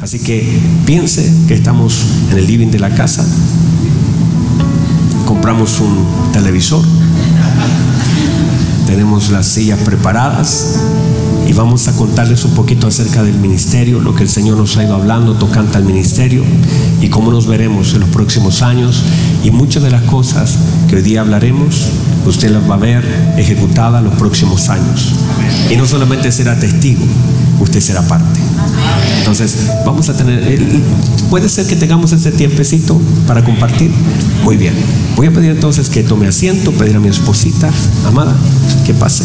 Así que piense que estamos en el living de la casa, compramos un televisor, tenemos las sillas preparadas. Y vamos a contarles un poquito acerca del ministerio, lo que el Señor nos ha ido hablando tocante al ministerio y cómo nos veremos en los próximos años. Y muchas de las cosas que hoy día hablaremos, usted las va a ver ejecutadas los próximos años. Y no solamente será testigo, usted será parte. Entonces, vamos a tener, puede ser que tengamos ese tiempecito para compartir. Muy bien. Voy a pedir entonces que tome asiento, pedir a mi esposita, amada, que pase.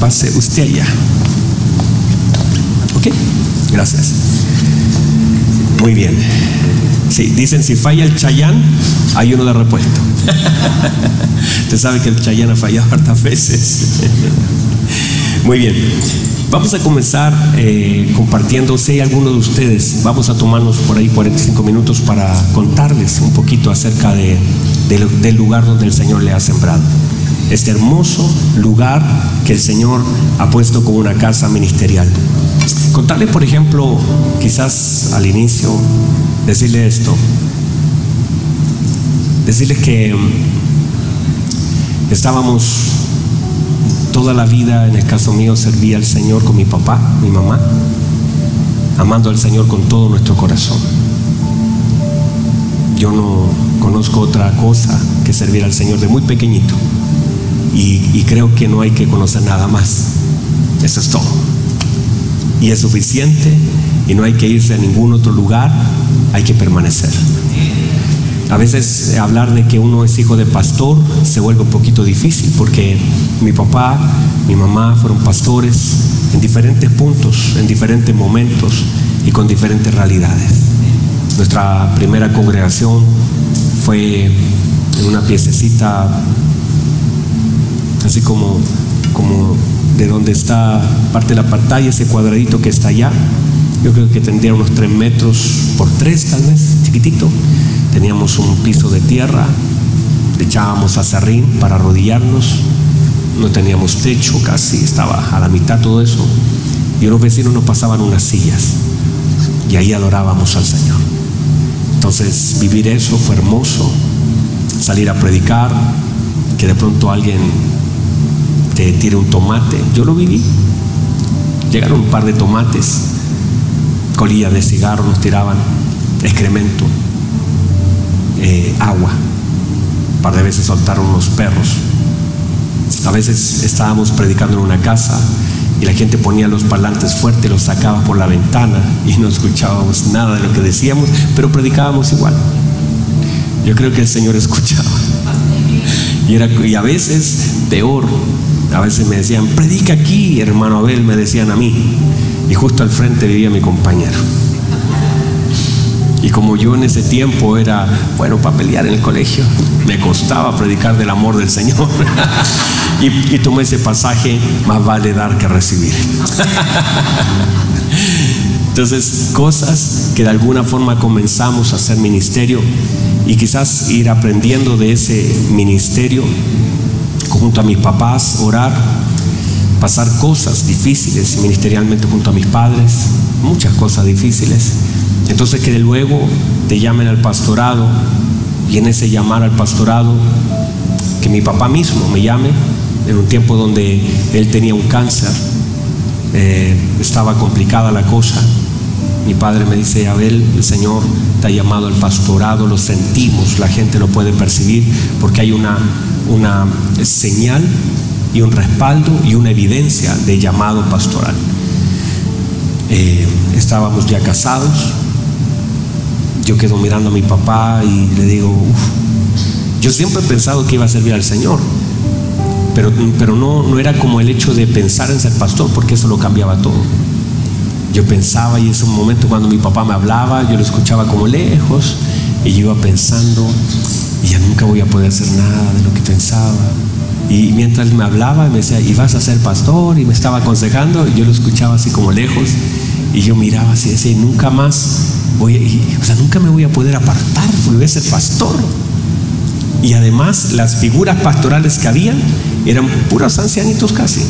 Pase usted allá. ¿Ok? Gracias. Muy bien. Sí, dicen si falla el Chayán, hay uno de repuesto. Usted sabe que el Chayán ha fallado hartas veces. Muy bien. Vamos a comenzar eh, compartiendo, si hay alguno de ustedes, vamos a tomarnos por ahí 45 minutos para contarles un poquito acerca de, del lugar donde el Señor le ha sembrado. Este hermoso lugar que el Señor ha puesto como una casa ministerial. Contarles, por ejemplo, quizás al inicio, decirle esto. Decirles que estábamos toda la vida, en el caso mío, servía al Señor con mi papá, mi mamá, amando al Señor con todo nuestro corazón. Yo no conozco otra cosa que servir al Señor de muy pequeñito. Y, y creo que no hay que conocer nada más. Eso es todo. Y es suficiente y no hay que irse a ningún otro lugar, hay que permanecer. A veces eh, hablar de que uno es hijo de pastor se vuelve un poquito difícil porque mi papá, mi mamá fueron pastores en diferentes puntos, en diferentes momentos y con diferentes realidades. Nuestra primera congregación fue en una piececita así como, como de donde está parte de la pantalla, ese cuadradito que está allá. Yo creo que tendría unos tres metros por tres, tal vez, chiquitito. Teníamos un piso de tierra, le echábamos acerrín para arrodillarnos, no teníamos techo casi, estaba a la mitad todo eso. Y unos vecinos nos pasaban unas sillas y ahí adorábamos al Señor. Entonces vivir eso fue hermoso, salir a predicar, que de pronto alguien te tire un tomate. Yo lo viví. Llegaron un par de tomates, colillas de cigarro nos tiraban, excremento, eh, agua. Un par de veces soltaron unos perros. A veces estábamos predicando en una casa y la gente ponía los parlantes fuertes, los sacaba por la ventana y no escuchábamos nada de lo que decíamos, pero predicábamos igual. Yo creo que el Señor escuchaba. Y, era, y a veces peor, a veces me decían, predica aquí, hermano Abel, me decían a mí. Y justo al frente vivía mi compañero. Y como yo en ese tiempo era, bueno, para pelear en el colegio, me costaba predicar del amor del Señor. y, tomé ese pasaje, más vale dar que recibir. Entonces, cosas que de alguna forma comenzamos a hacer ministerio y quizás ir aprendiendo de ese ministerio junto a mis papás, orar, pasar cosas difíciles ministerialmente junto a mis padres, muchas cosas difíciles. Entonces que de luego te llamen al pastorado y en ese llamar al pastorado, que mi papá mismo me llame, en un tiempo donde él tenía un cáncer, eh, estaba complicada la cosa. Mi padre me dice, Abel, el Señor te ha llamado al pastorado, lo sentimos, la gente lo puede percibir porque hay una, una señal y un respaldo y una evidencia de llamado pastoral. Eh, estábamos ya casados, yo quedo mirando a mi papá y le digo, yo siempre he pensado que iba a servir al Señor, pero, pero no, no era como el hecho de pensar en ser pastor, porque eso lo cambiaba todo. Yo pensaba y es un momento cuando mi papá me hablaba, yo lo escuchaba como lejos y yo iba pensando, y ya nunca voy a poder hacer nada de lo que pensaba. Y mientras me hablaba, me decía, ¿y vas a ser pastor? Y me estaba aconsejando, y yo lo escuchaba así como lejos, y yo miraba así, decía, nunca más voy a, o sea, nunca me voy a poder apartar, porque voy a ser pastor. Y además, las figuras pastorales que había eran puros ancianitos casi.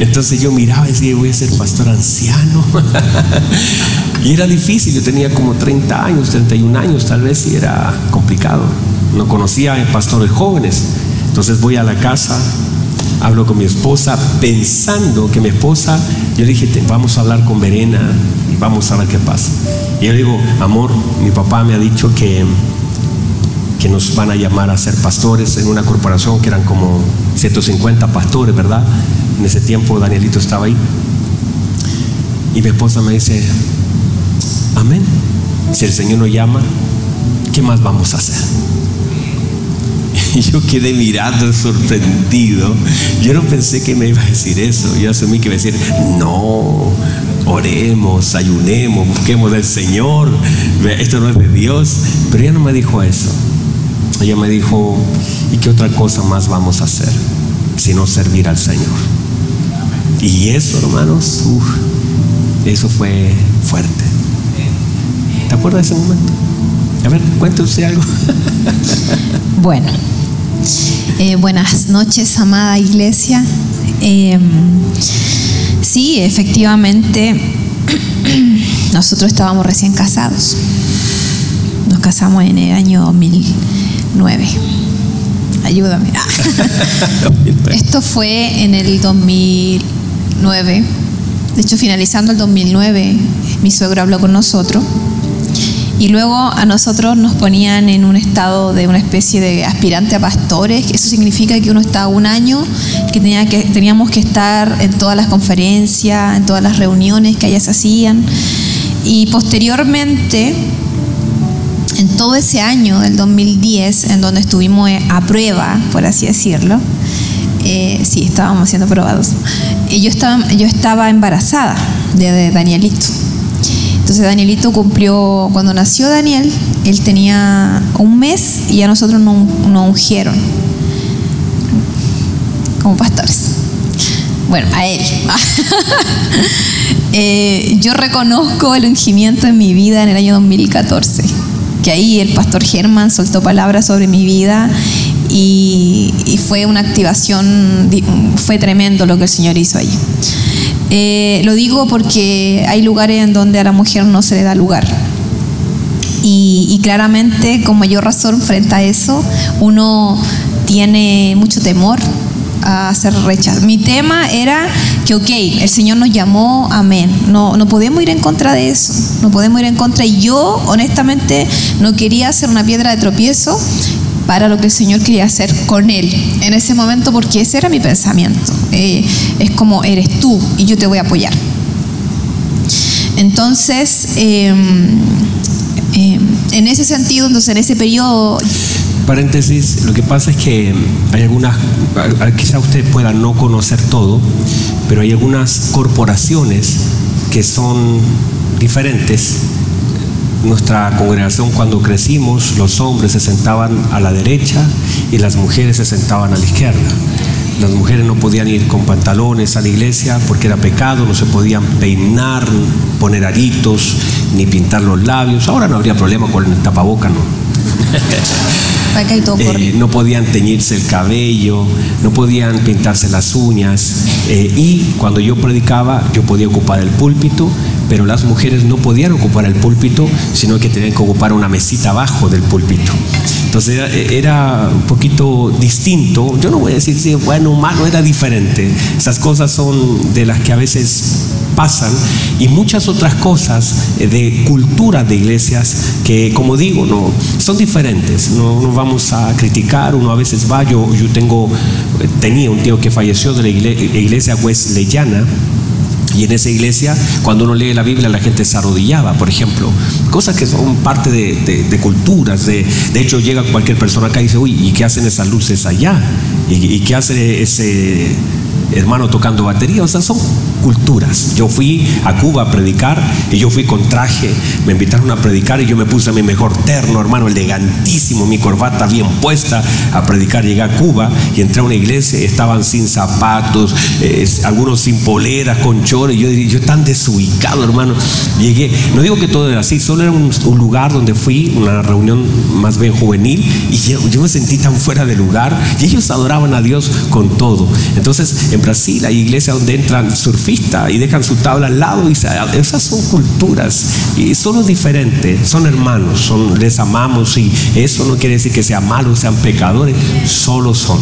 Entonces yo miraba y decía, voy a ser pastor anciano. y era difícil, yo tenía como 30 años, 31 años, tal vez, y era complicado. No conocía pastores jóvenes. Entonces voy a la casa, hablo con mi esposa, pensando que mi esposa, yo le dije, vamos a hablar con Verena y vamos a ver qué pasa. Y yo le digo, amor, mi papá me ha dicho que, que nos van a llamar a ser pastores en una corporación que eran como 150 pastores, ¿verdad? En ese tiempo Danielito estaba ahí. Y mi esposa me dice, amén. Si el Señor nos llama, ¿qué más vamos a hacer? Y yo quedé mirando sorprendido. Yo no pensé que me iba a decir eso. Yo asumí que iba a decir, no, oremos, ayunemos, busquemos del Señor. Esto no es de Dios. Pero ella no me dijo eso. Ella me dijo, ¿y qué otra cosa más vamos a hacer? Sino servir al Señor. Y eso, hermanos, eso fue fuerte. ¿Te acuerdas de ese momento? A ver, cuéntame usted algo. bueno, eh, buenas noches, amada iglesia. Em, sí, efectivamente, nosotros estábamos recién casados. Nos casamos en el año 2009 ayúdame. Esto fue en el 2000, de hecho, finalizando el 2009, mi suegro habló con nosotros y luego a nosotros nos ponían en un estado de una especie de aspirante a pastores. Eso significa que uno está un año, que, tenía que teníamos que estar en todas las conferencias, en todas las reuniones que allá se hacían. Y posteriormente, en todo ese año del 2010, en donde estuvimos a prueba, por así decirlo, eh, sí, estábamos siendo probados. Y yo estaba, yo estaba embarazada de, Danielito. Entonces Danielito cumplió, cuando nació Daniel, él tenía un mes y a nosotros nos no ungieron como pastores. Bueno, a él. Eh, yo reconozco el ungimiento en mi vida en el año 2014, que ahí el pastor Germán soltó palabras sobre mi vida y, fue una activación, fue tremendo lo que el Señor hizo allí. Eh, lo digo porque hay lugares en donde a la mujer no se le da lugar. Y, claramente, con mayor razón, frente a eso, uno tiene mucho temor a ser rechazado. Mi tema era que, ok, el Señor nos llamó, amén. No, no podemos ir en contra de eso, no podemos ir en contra. Y yo, honestamente, no quería ser una piedra de tropiezo para lo que el Señor quería hacer con él en ese momento, porque ese era mi pensamiento. Eh, es como eres tú y yo te voy a apoyar. Entonces, em, em, en ese sentido, entonces en ese periodo... Paréntesis, lo que pasa es que hay algunas, quizá usted pueda no conocer todo, pero hay algunas corporaciones que son diferentes nuestra congregación cuando crecimos, los hombres se sentaban a la derecha y las mujeres se sentaban a la izquierda. Las mujeres no podían ir con pantalones a la iglesia porque era pecado, no se podían peinar, poner aritos, ni pintar los labios. Ahora no habría problema con el tapaboca, ¿no? Eh, no podían teñirse el cabello, no podían pintarse las uñas. Eh, y cuando yo predicaba, yo podía ocupar el púlpito pero las mujeres no podían ocupar el púlpito, sino que tenían que ocupar una mesita abajo del púlpito. Entonces era, un poquito distinto. Yo no voy a decir si bueno o malo, era diferente. Esas cosas son de las que a veces pasan y muchas otras cosas de cultura de iglesias que, como digo, no son diferentes. No, no vamos a criticar. Uno a veces va. Yo, yo tengo, tenía un tío que falleció de la iglesia wesleyana y en esa iglesia, cuando uno lee la Biblia, la gente se arrodillaba, por ejemplo. Cosas que son parte de, culturas. De, hecho, llega cualquier persona acá y dice, uy, ¿y qué hacen esas luces allá? ¿Y, qué hace ese hermano tocando batería? O sea, son culturas. Yo fui a Cuba a predicar y yo fui con traje, me invitaron a predicar y yo me puse mi mejor terno, hermano, elegantísimo, mi corbata bien puesta a predicar. Llegué a Cuba y entré a una iglesia, estaban sin zapatos, eh, algunos sin poleras, con chores. Yo, yo tan desubicado, hermano. Llegué, no digo que todo era así, solo era un, lugar donde fui, una reunión más bien juvenil, y yo, yo me sentí tan fuera de lugar y ellos adoraban a Dios con todo. Entonces, en Brasil hay iglesias donde entran surfistas y dejan su tabla al lado y esas son culturas y son diferentes, son hermanos, son, les amamos y eso no quiere decir que sean malos, sean pecadores, solo son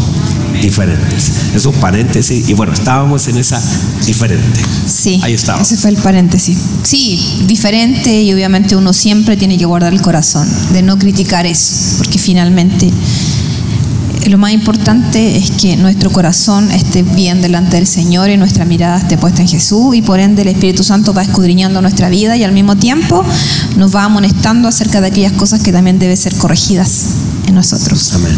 diferentes. Esos paréntesis y bueno, estábamos en esa diferente. Sí, ahí estaba. Ese fue el paréntesis. Sí, diferente y obviamente uno siempre tiene que guardar el corazón de no criticar eso, porque finalmente lo más importante es que nuestro corazón esté bien delante del Señor y nuestra mirada esté puesta en Jesús y por ende el Espíritu Santo va escudriñando nuestra vida y al mismo tiempo nos va amonestando acerca de aquellas cosas que también deben ser corregidas en nosotros. Amén.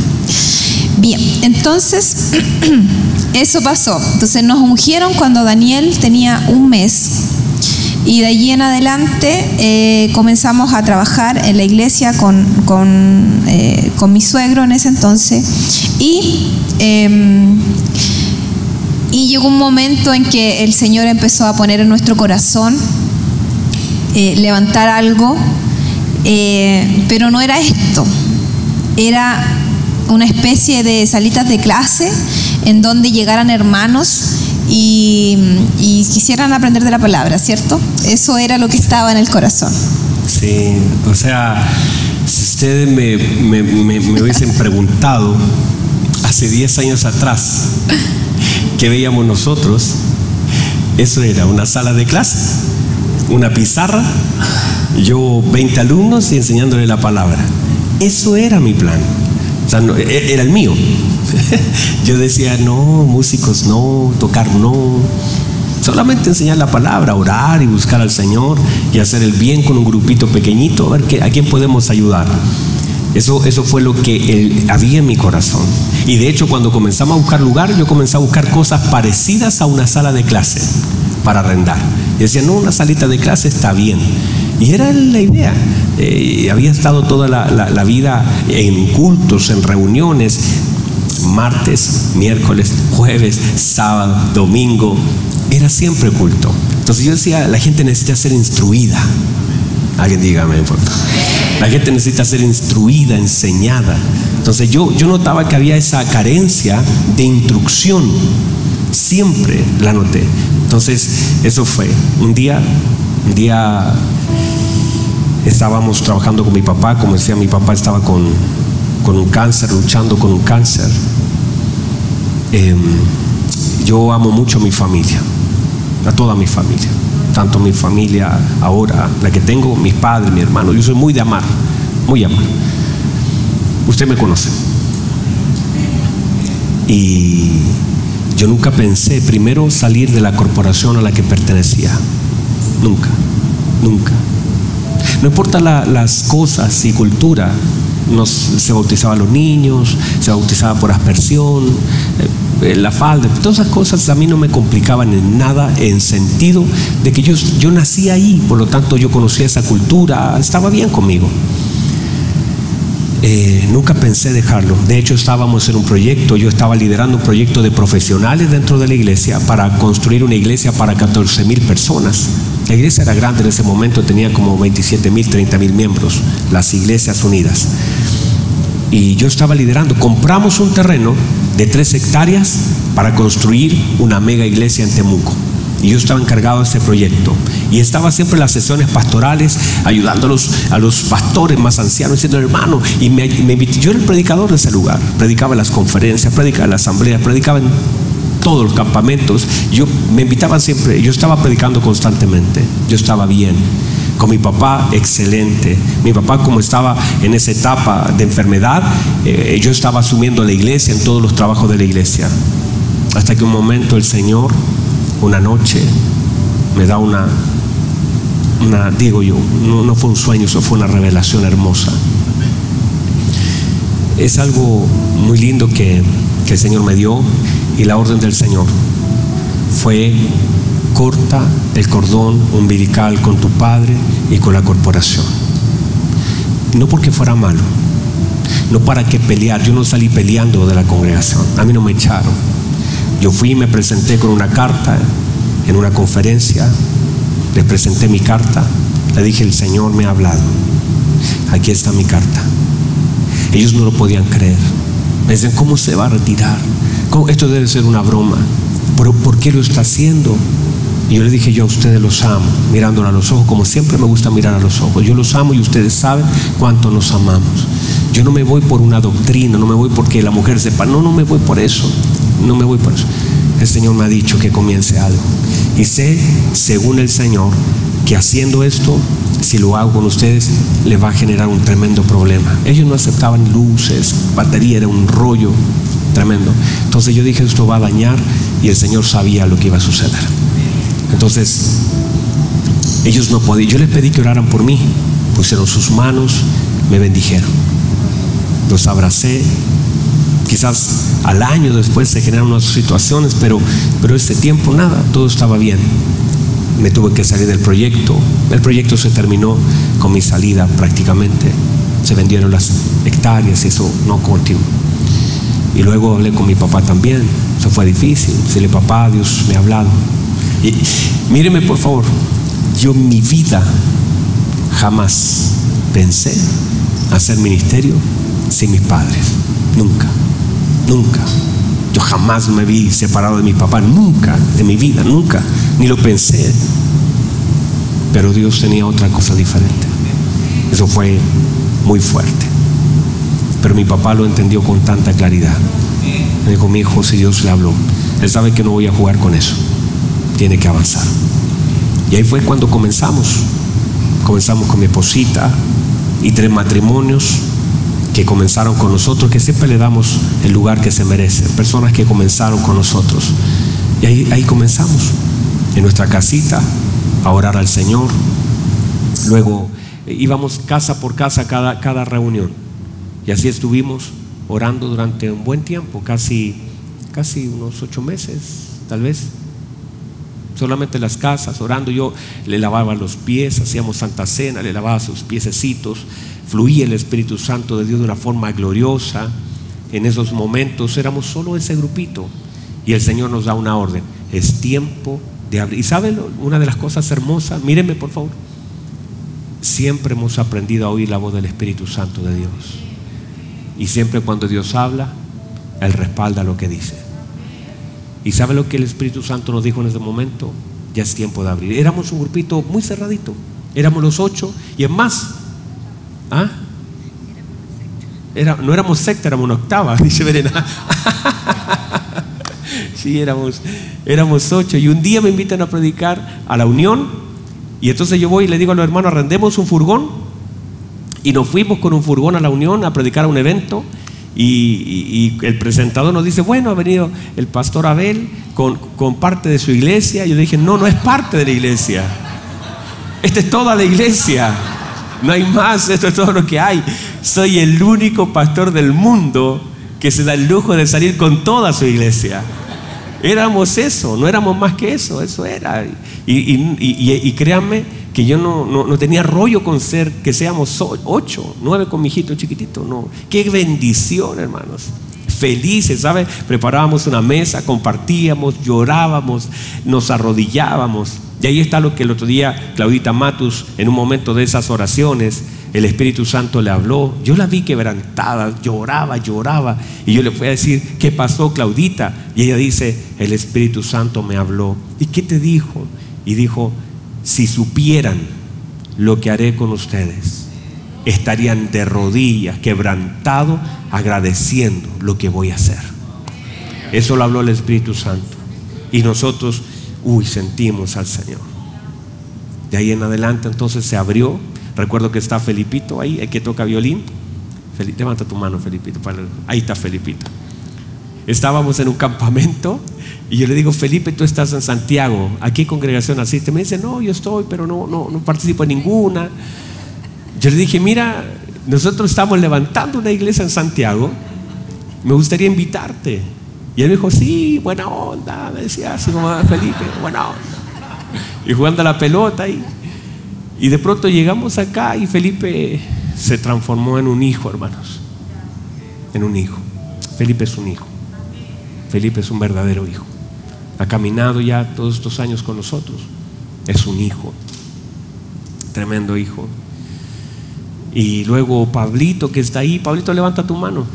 Bien, entonces eso pasó. Entonces nos ungieron cuando Daniel tenía un mes y de allí en adelante eh, comenzamos a trabajar en la iglesia con, eh, con, mi suegro en ese entonces. Y, em, y llegó un momento en que el Señor empezó a poner en nuestro corazón eh, levantar algo, pero no era esto, era una especie de salitas de clase en donde llegaran hermanos y, quisieran aprender de la palabra, ¿cierto? Eso era lo que estaba en el corazón. Sí, o sea, si ustedes me, me, hubiesen preguntado hace 10 años atrás qué veíamos nosotros, eso era una sala de clase, una pizarra, yo 20 alumnos y enseñándole la palabra. Eso era mi plan. Sea, e, era el mío. Yo decía, no, músicos no, tocar no. Solamente enseñar la palabra, orar y buscar al Señor y hacer el bien con un grupito pequeñito, a ver que, a quién podemos ayudar. Eso, eso fue lo que había en mi corazón. Y de hecho, cuando comenzamos a buscar lugar, yo comencé a buscar cosas parecidas a una sala de clase para arrendar. Y decía, no, una salita de clase está bien. Y era la idea. Eh, había estado toda la vida en cultos, en reuniones, martes, miércoles, jueves, sábado, domingo. Era siempre culto. Entonces yo decía, la gente necesita ser instruida. Alguien dígame, por La gente necesita ser instruida, enseñada. Entonces yo, yo notaba que había esa carencia de instrucción. Siempre la noté. Entonces eso fue. Un día, un día estábamos trabajando con mi papá, como decía, mi papá estaba con, con un cáncer, luchando con un cáncer. Em, yo amo mucho a mi familia, a toda mi familia, tanto mi familia ahora, la que tengo, mis padres, mi hermano. Yo soy muy de amar, muy de amar. Usted me conoce. Y yo nunca pensé primero salir de la corporación a la que pertenecía. Nunca, nunca. No importa las cosas y cultura, se bautizaba a los niños, se bautizaba por aspersión, eh, la falda, todas esas cosas a mí no me complicaban en nada en sentido de que yo, yo nací ahí, por lo tanto yo conocía esa cultura, estaba bien conmigo. Eh, nunca pensé dejarlo. De hecho, estábamos en un proyecto, yo estaba liderando un proyecto de profesionales dentro de la iglesia para construir una iglesia para 14 mil personas. La iglesia era grande en ese momento, tenía como 27 mil, 30 mil miembros, las iglesias unidas. Y yo estaba liderando. Compramos un terreno de tres hectáreas para construir una mega iglesia en Temuco. Y yo estaba encargado de ese proyecto. Y estaba siempre en las sesiones pastorales, ayudando a los, pastores más ancianos, diciendo, hermano, y me, yo era el predicador de ese lugar. Predicaba en las conferencias, predicaba en la asamblea, predicaba en todos los campamentos, yo me invitaban siempre, yo estaba predicando constantemente, yo estaba bien. Con mi papá, excelente. Mi papá, como estaba en esa etapa de enfermedad, eh, yo estaba asumiendo la iglesia en todos los trabajos de la iglesia. Hasta que un momento el Señor, una noche, me da una, digo yo, no, no fue un sueño, eso fue una revelación hermosa. Es algo muy lindo que, que el Señor me dio y la orden del Señor fue corta el cordón umbilical con tu padre y con la corporación. No porque fuera malo, no para que pelear. Yo no salí peleando de la congregación, a mí no me echaron. Yo fui y me presenté con una carta en una conferencia, le presenté mi carta, le dije, el Señor me ha hablado, aquí está mi carta. Ellos no lo podían creer. Me dicen, ¿cómo se va a retirar? Esto debe ser una broma. ¿Pero por qué lo está haciendo? Y yo le dije, yo a ustedes los amo, mirándolo a los ojos, como siempre me gusta mirar a los ojos. Yo los amo y ustedes saben cuánto nos amamos. Yo no me voy por una doctrina, no me voy porque la mujer sepa, no, no me voy por eso, no me voy por eso. El Señor me ha dicho que comience algo. Y sé, según el Señor, que haciendo esto, si lo hago con ustedes, le va a generar un tremendo problema. Ellos no aceptaban luces, batería, era un rollo tremendo. Entonces yo dije, esto va a dañar y el Señor sabía lo que iba a suceder. Entonces, ellos no podían, yo les pedí que oraran por mí, pusieron sus manos, me bendijeron. Los abracé. Quizás al año después se generaron unas situaciones, pero, pero este tiempo nada, todo estaba bien. Me tuve que salir del proyecto. El proyecto se terminó con mi salida prácticamente. Se vendieron las hectáreas y eso no continuó. Y luego hablé con mi papá también. Eso fue difícil. Decirle, papá, Dios me ha hablado. Y míreme, por favor, yo en mi vida jamás pensé hacer ministerio sin mis padres. Nunca, nunca. Yo jamás me vi separado de mi papá, nunca, en mi vida, nunca, ni lo pensé. Pero Dios tenía otra cosa diferente. Eso fue muy fuerte. Pero mi papá lo entendió con tanta claridad. Me dijo, mi hijo, si Dios le habló, él sabe que no voy a jugar con eso. Tiene que avanzar. Y ahí fue cuando comenzamos. Comenzamos con mi esposita y tres matrimonios que comenzaron con nosotros, que siempre le damos el lugar que se merece. Personas que comenzaron con nosotros. Y ahí, ahí comenzamos, en nuestra casita, a orar al Señor. Luego eh, íbamos casa por casa cada, cada reunión. Y así estuvimos orando durante un buen tiempo, casi, casi unos ocho meses, tal vez. Solamente las casas, orando. Yo le lavaba los pies, hacíamos Santa Cena, le lavaba sus piececitos. Fluía el Espíritu Santo de Dios de una forma gloriosa. En esos momentos éramos solo ese grupito. Y el Señor nos da una orden. Es tiempo de abrir. ¿Y saben una de las cosas hermosas? Mírenme por favor. Siempre hemos aprendido a oír la voz del Espíritu Santo de Dios. Y siempre cuando Dios habla, Él respalda lo que dice. ¿Y sabe lo que el Espíritu Santo nos dijo en ese momento? Ya es tiempo de abrir. Éramos un grupito muy cerradito. Éramos los ocho. Y es más, ¿ah? No éramos secta, éramos una octava, dice Verena. sí, éramos, éramos ocho. Y un día me invitan a predicar a la Unión. Y entonces yo voy y le digo a los hermanos, arrendemos un furgón. Y nos fuimos con un furgón a la Unión a predicar a un evento. Y, el presentador nos dice, bueno, ha venido el pastor Abel con, con parte de su iglesia. Yo dije, no, no es parte de la iglesia. Esta es toda la iglesia. No hay más, esto es todo lo que hay. Soy el único pastor del mundo que se da el lujo de salir con toda su iglesia. Éramos eso, no éramos más que eso, eso era. Y créanme que yo no, no, no, tenía rollo con ser que seamos ocho, nueve con mi hijito chiquitito, no. Qué bendición, hermanos. Felices, ¿sabes? Preparábamos una mesa, compartíamos, llorábamos, nos arrodillábamos. Y ahí está lo que el otro día Claudita Matus, en un momento de esas oraciones, el Espíritu Santo le habló. Yo la vi quebrantada, lloraba, lloraba. Y yo le fui a decir, ¿qué pasó, Claudita? Y ella dice, el Espíritu Santo me habló. ¿Y qué te dijo? Y dijo, si supieran lo que haré con ustedes, estarían de rodillas, quebrantados, agradeciendo lo que voy a hacer. Eso lo habló el Espíritu Santo. Y nosotros uy, sentimos al Señor. De ahí en adelante entonces se abrió. Recuerdo que está Felipito ahí, el que toca violín. levanta tu mano, Felipito. Ahí está Felipito. Estábamos en un campamento y yo le digo, Felipe, tú estás en Santiago, ¿a qué congregación asiste? Me dice, no, yo estoy, pero no, no, no participo en ninguna. Yo le dije, mira, nosotros estamos levantando una iglesia en Santiago, me gustaría invitarte. Y él me dijo, sí, buena onda, me decía así como Felipe, buena onda. y jugando a la pelota. Y, y de pronto llegamos acá y Felipe se transformó en un hijo, hermanos. En un hijo. Felipe es un hijo. Felipe es un verdadero hijo. Ha caminado ya todos estos años con nosotros. Es un hijo. Tremendo hijo. Y luego Pablito que está ahí. Pablito, levanta tu mano.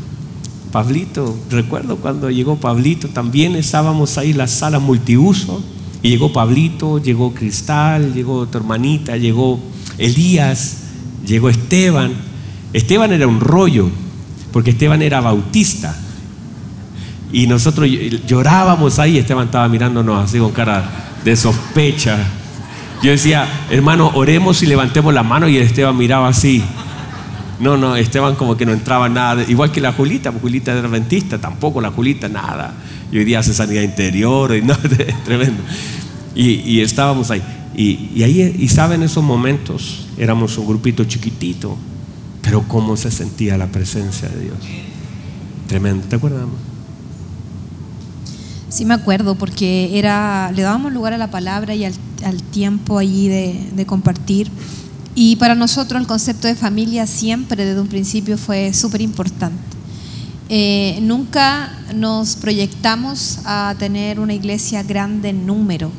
Pablito, recuerdo cuando llegó Pablito, también estábamos ahí en la sala multiuso. Y llegó Pablito, llegó Cristal, llegó tu hermanita, llegó Elías, llegó Esteban. Esteban era un rollo, porque Esteban era bautista. Y nosotros llorábamos ahí, Esteban estaba mirándonos así con cara de sospecha. Yo decía, hermano, oremos y levantemos la mano y Esteban miraba así. No, no, Esteban como que no entraba nada. Igual que la Julita, porque Julita era adventista, tampoco la Julita nada. Y hoy día hace sanidad interior, y no, tremendo. Y, estábamos ahí. Y, ahí, y saben, esos momentos éramos un grupito chiquitito, pero cómo se sentía la presencia de Dios. Tremendo, ¿te acuerdas? Sí me acuerdo, porque era, le dábamos lugar a la palabra y al, tiempo allí de, de compartir. Y para nosotros el concepto de familia siempre desde un principio fue súper importante. Eh, nunca nos proyectamos a tener una iglesia grande en número,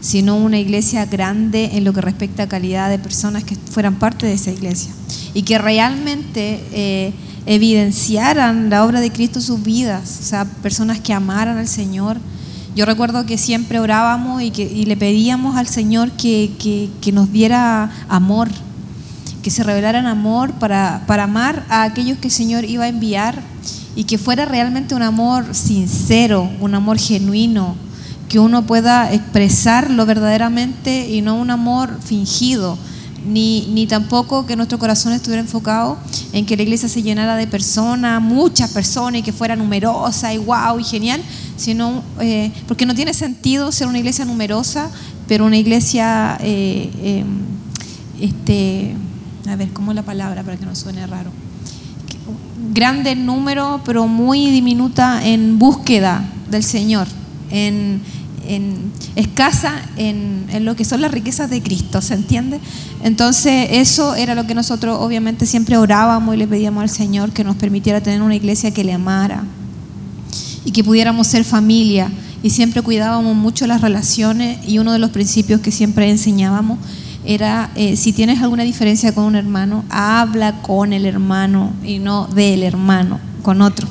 sino una iglesia grande en lo que respecta a calidad de personas que fueran parte de esa iglesia y que realmente eh, evidenciaran la obra de Cristo en sus vidas, o sea, personas que amaran al Señor. Yo recuerdo que siempre orábamos y, que, le pedíamos al Señor que, nos diera amor, que se revelara en amor para, para amar a aquellos que el Señor iba a enviar y que fuera realmente un amor sincero, un amor genuino, que uno pueda expresarlo verdaderamente y no un amor fingido, ni, ni, tampoco que nuestro corazón estuviera enfocado en que la iglesia se llenara de personas, muchas personas y que fuera numerosa y guau y genial, sino eh, porque no tiene sentido ser una iglesia numerosa, pero una iglesia, eh, em, este, a ver, ¿cómo es la palabra para que no suene raro? Grande en número, pero muy diminuta en búsqueda del Señor, en, escasa en, en, lo que son las riquezas de Cristo, ¿se entiende? Entonces eso era lo que nosotros obviamente siempre orábamos y le pedíamos al Señor que nos permitiera tener una iglesia que le amara, y que pudiéramos ser familia. Y siempre cuidábamos mucho las relaciones y uno de los principios que siempre enseñábamos era, eh, si tienes alguna diferencia con un hermano, habla con el hermano y no del hermano, con otro.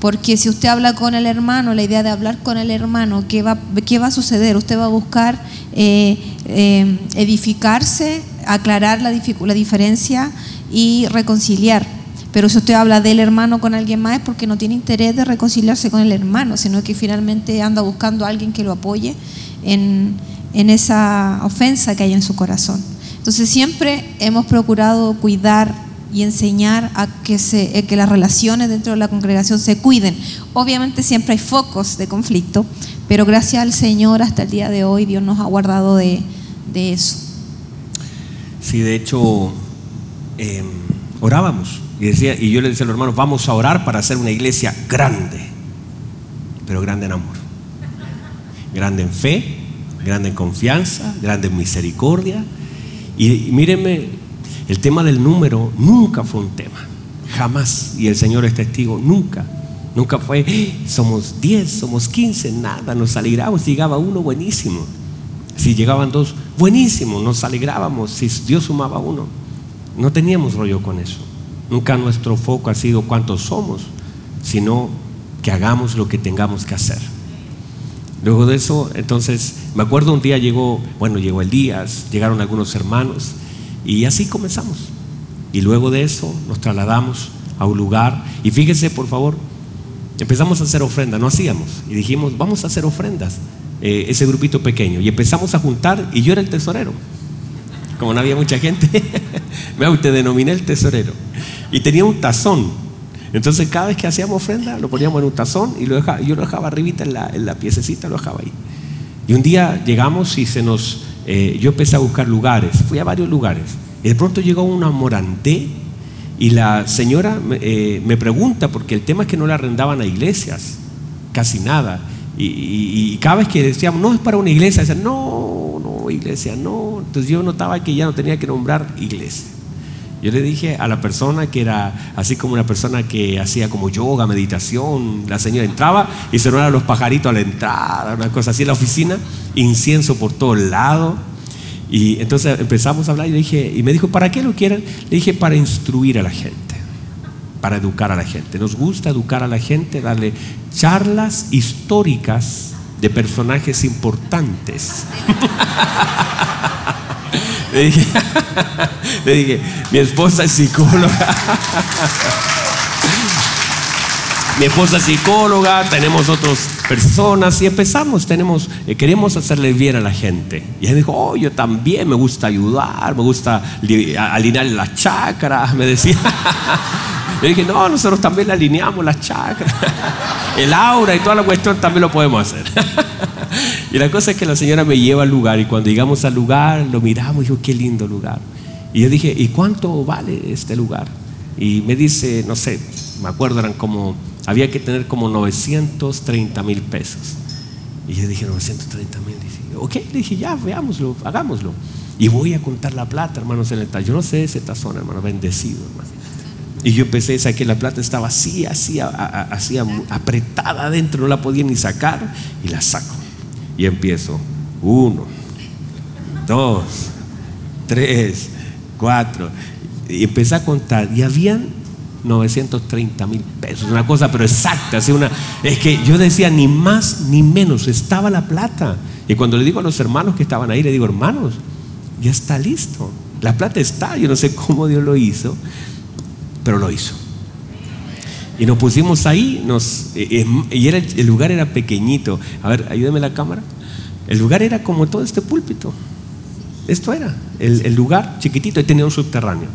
Porque si usted habla con el hermano, la idea de hablar con el hermano, ¿qué va, qué va a suceder? Usted va a buscar eh, eh, edificarse, aclarar la, la diferencia y reconciliar. Pero si usted habla del hermano con alguien más es porque no tiene interés de reconciliarse con el hermano, sino que finalmente anda buscando a alguien que lo apoye en, esa ofensa que hay en su corazón. Entonces siempre hemos procurado cuidar y enseñar a que, se, eh, que las relaciones dentro de la congregación se cuiden. Obviamente siempre hay focos de conflicto, pero gracias al Señor hasta el día de hoy Dios nos ha guardado de, eso. Sí, de hecho, em, orábamos y, decía, y yo le decía a los hermanos, vamos a orar para hacer una iglesia grande, pero grande en amor. Grande en fe, grande en confianza, grande en misericordia. Y, mírenme, el tema del número nunca fue un tema, jamás. Y el Señor es testigo, nunca. Nunca fue, somos 10, somos 15, nada, nos alegramos, llegaba uno buenísimo. Si llegaban dos, buenísimo, nos alegrábamos, si Dios sumaba uno. No teníamos rollo con eso. Nunca nuestro foco ha sido cuántos somos, sino que hagamos lo que tengamos que hacer. Luego de eso, entonces, me acuerdo un día llegó, bueno, llegó el Díaz, llegaron algunos hermanos y así comenzamos. Y luego de eso nos trasladamos a un lugar y fíjese, por favor, empezamos a hacer ofrendas, no hacíamos, y dijimos, vamos a hacer ofrendas, eh, ese grupito pequeño, y empezamos a juntar y yo era el tesorero. Como no había mucha gente, me autodenominé el tesorero y tenía un tazón. Entonces cada vez que hacíamos ofrenda lo poníamos en un tazón y lo yo lo dejaba arribita en la, en la, piececita, lo dejaba ahí. Y un día llegamos y se nos, eh, yo empecé a buscar lugares, fui a varios lugares. Y de pronto llegó una moranté y la señora eh, me pregunta, porque el tema es que no la arrendaban a iglesias, casi nada. Y, cada vez que decíamos, no es para una iglesia, decían, no, no, iglesia, no. Entonces yo notaba que ya no tenía que nombrar iglesia. Yo le dije a la persona que era así como una persona que hacía como yoga, meditación, la señora entraba y se a los pajaritos a la entrada, una cosa así en la oficina, incienso por todo el lado. Y entonces empezamos a hablar y, le dije, y me dijo, ¿para qué lo quieren? Le dije, para instruir a la gente, para educar a la gente. Nos gusta educar a la gente, darle charlas históricas de personajes importantes. Le dije, le dije, mi esposa es psicóloga. mi esposa es psicóloga, tenemos otras personas y empezamos, tenemos, eh, queremos hacerle bien a la gente. Y él dijo, oh, yo también me gusta ayudar, me gusta alinear las chakras, me decía. Le dije, no, nosotros también le alineamos las chakras. El aura y toda la cuestión también lo podemos hacer. Y la cosa es que la señora me lleva al lugar y cuando llegamos al lugar lo miramos y dijo, qué lindo lugar. Y yo dije, ¿y cuánto vale este lugar? Y me dice, no sé, me acuerdo, eran como, había que tener como 930 mil pesos. Y yo dije, 930 mil. Ok, le dije, ya, veámoslo, hagámoslo. Y voy a contar la plata, hermanos, en el tazón. Yo no sé ese tazón, hermano, bendecido, hermano. Y yo empecé, a que la plata estaba así, así, así apretada adentro, no la podía ni sacar, y la saco. Y empiezo. Uno, dos, tres, cuatro. Y empecé a contar. Y habían 930 mil pesos. Una cosa, pero exacta. Así una, es que yo decía ni más ni menos. Estaba la plata. Y cuando le digo a los hermanos que estaban ahí, le digo, hermanos, ya está listo. La plata está. Yo no sé cómo Dios lo hizo, pero lo hizo. Y nos pusimos ahí, nos, eh, eh, y era, el lugar era pequeñito. A ver, ayúdeme la cámara. El lugar era como todo este púlpito. Esto era, el, lugar chiquitito, y tenía un subterráneo.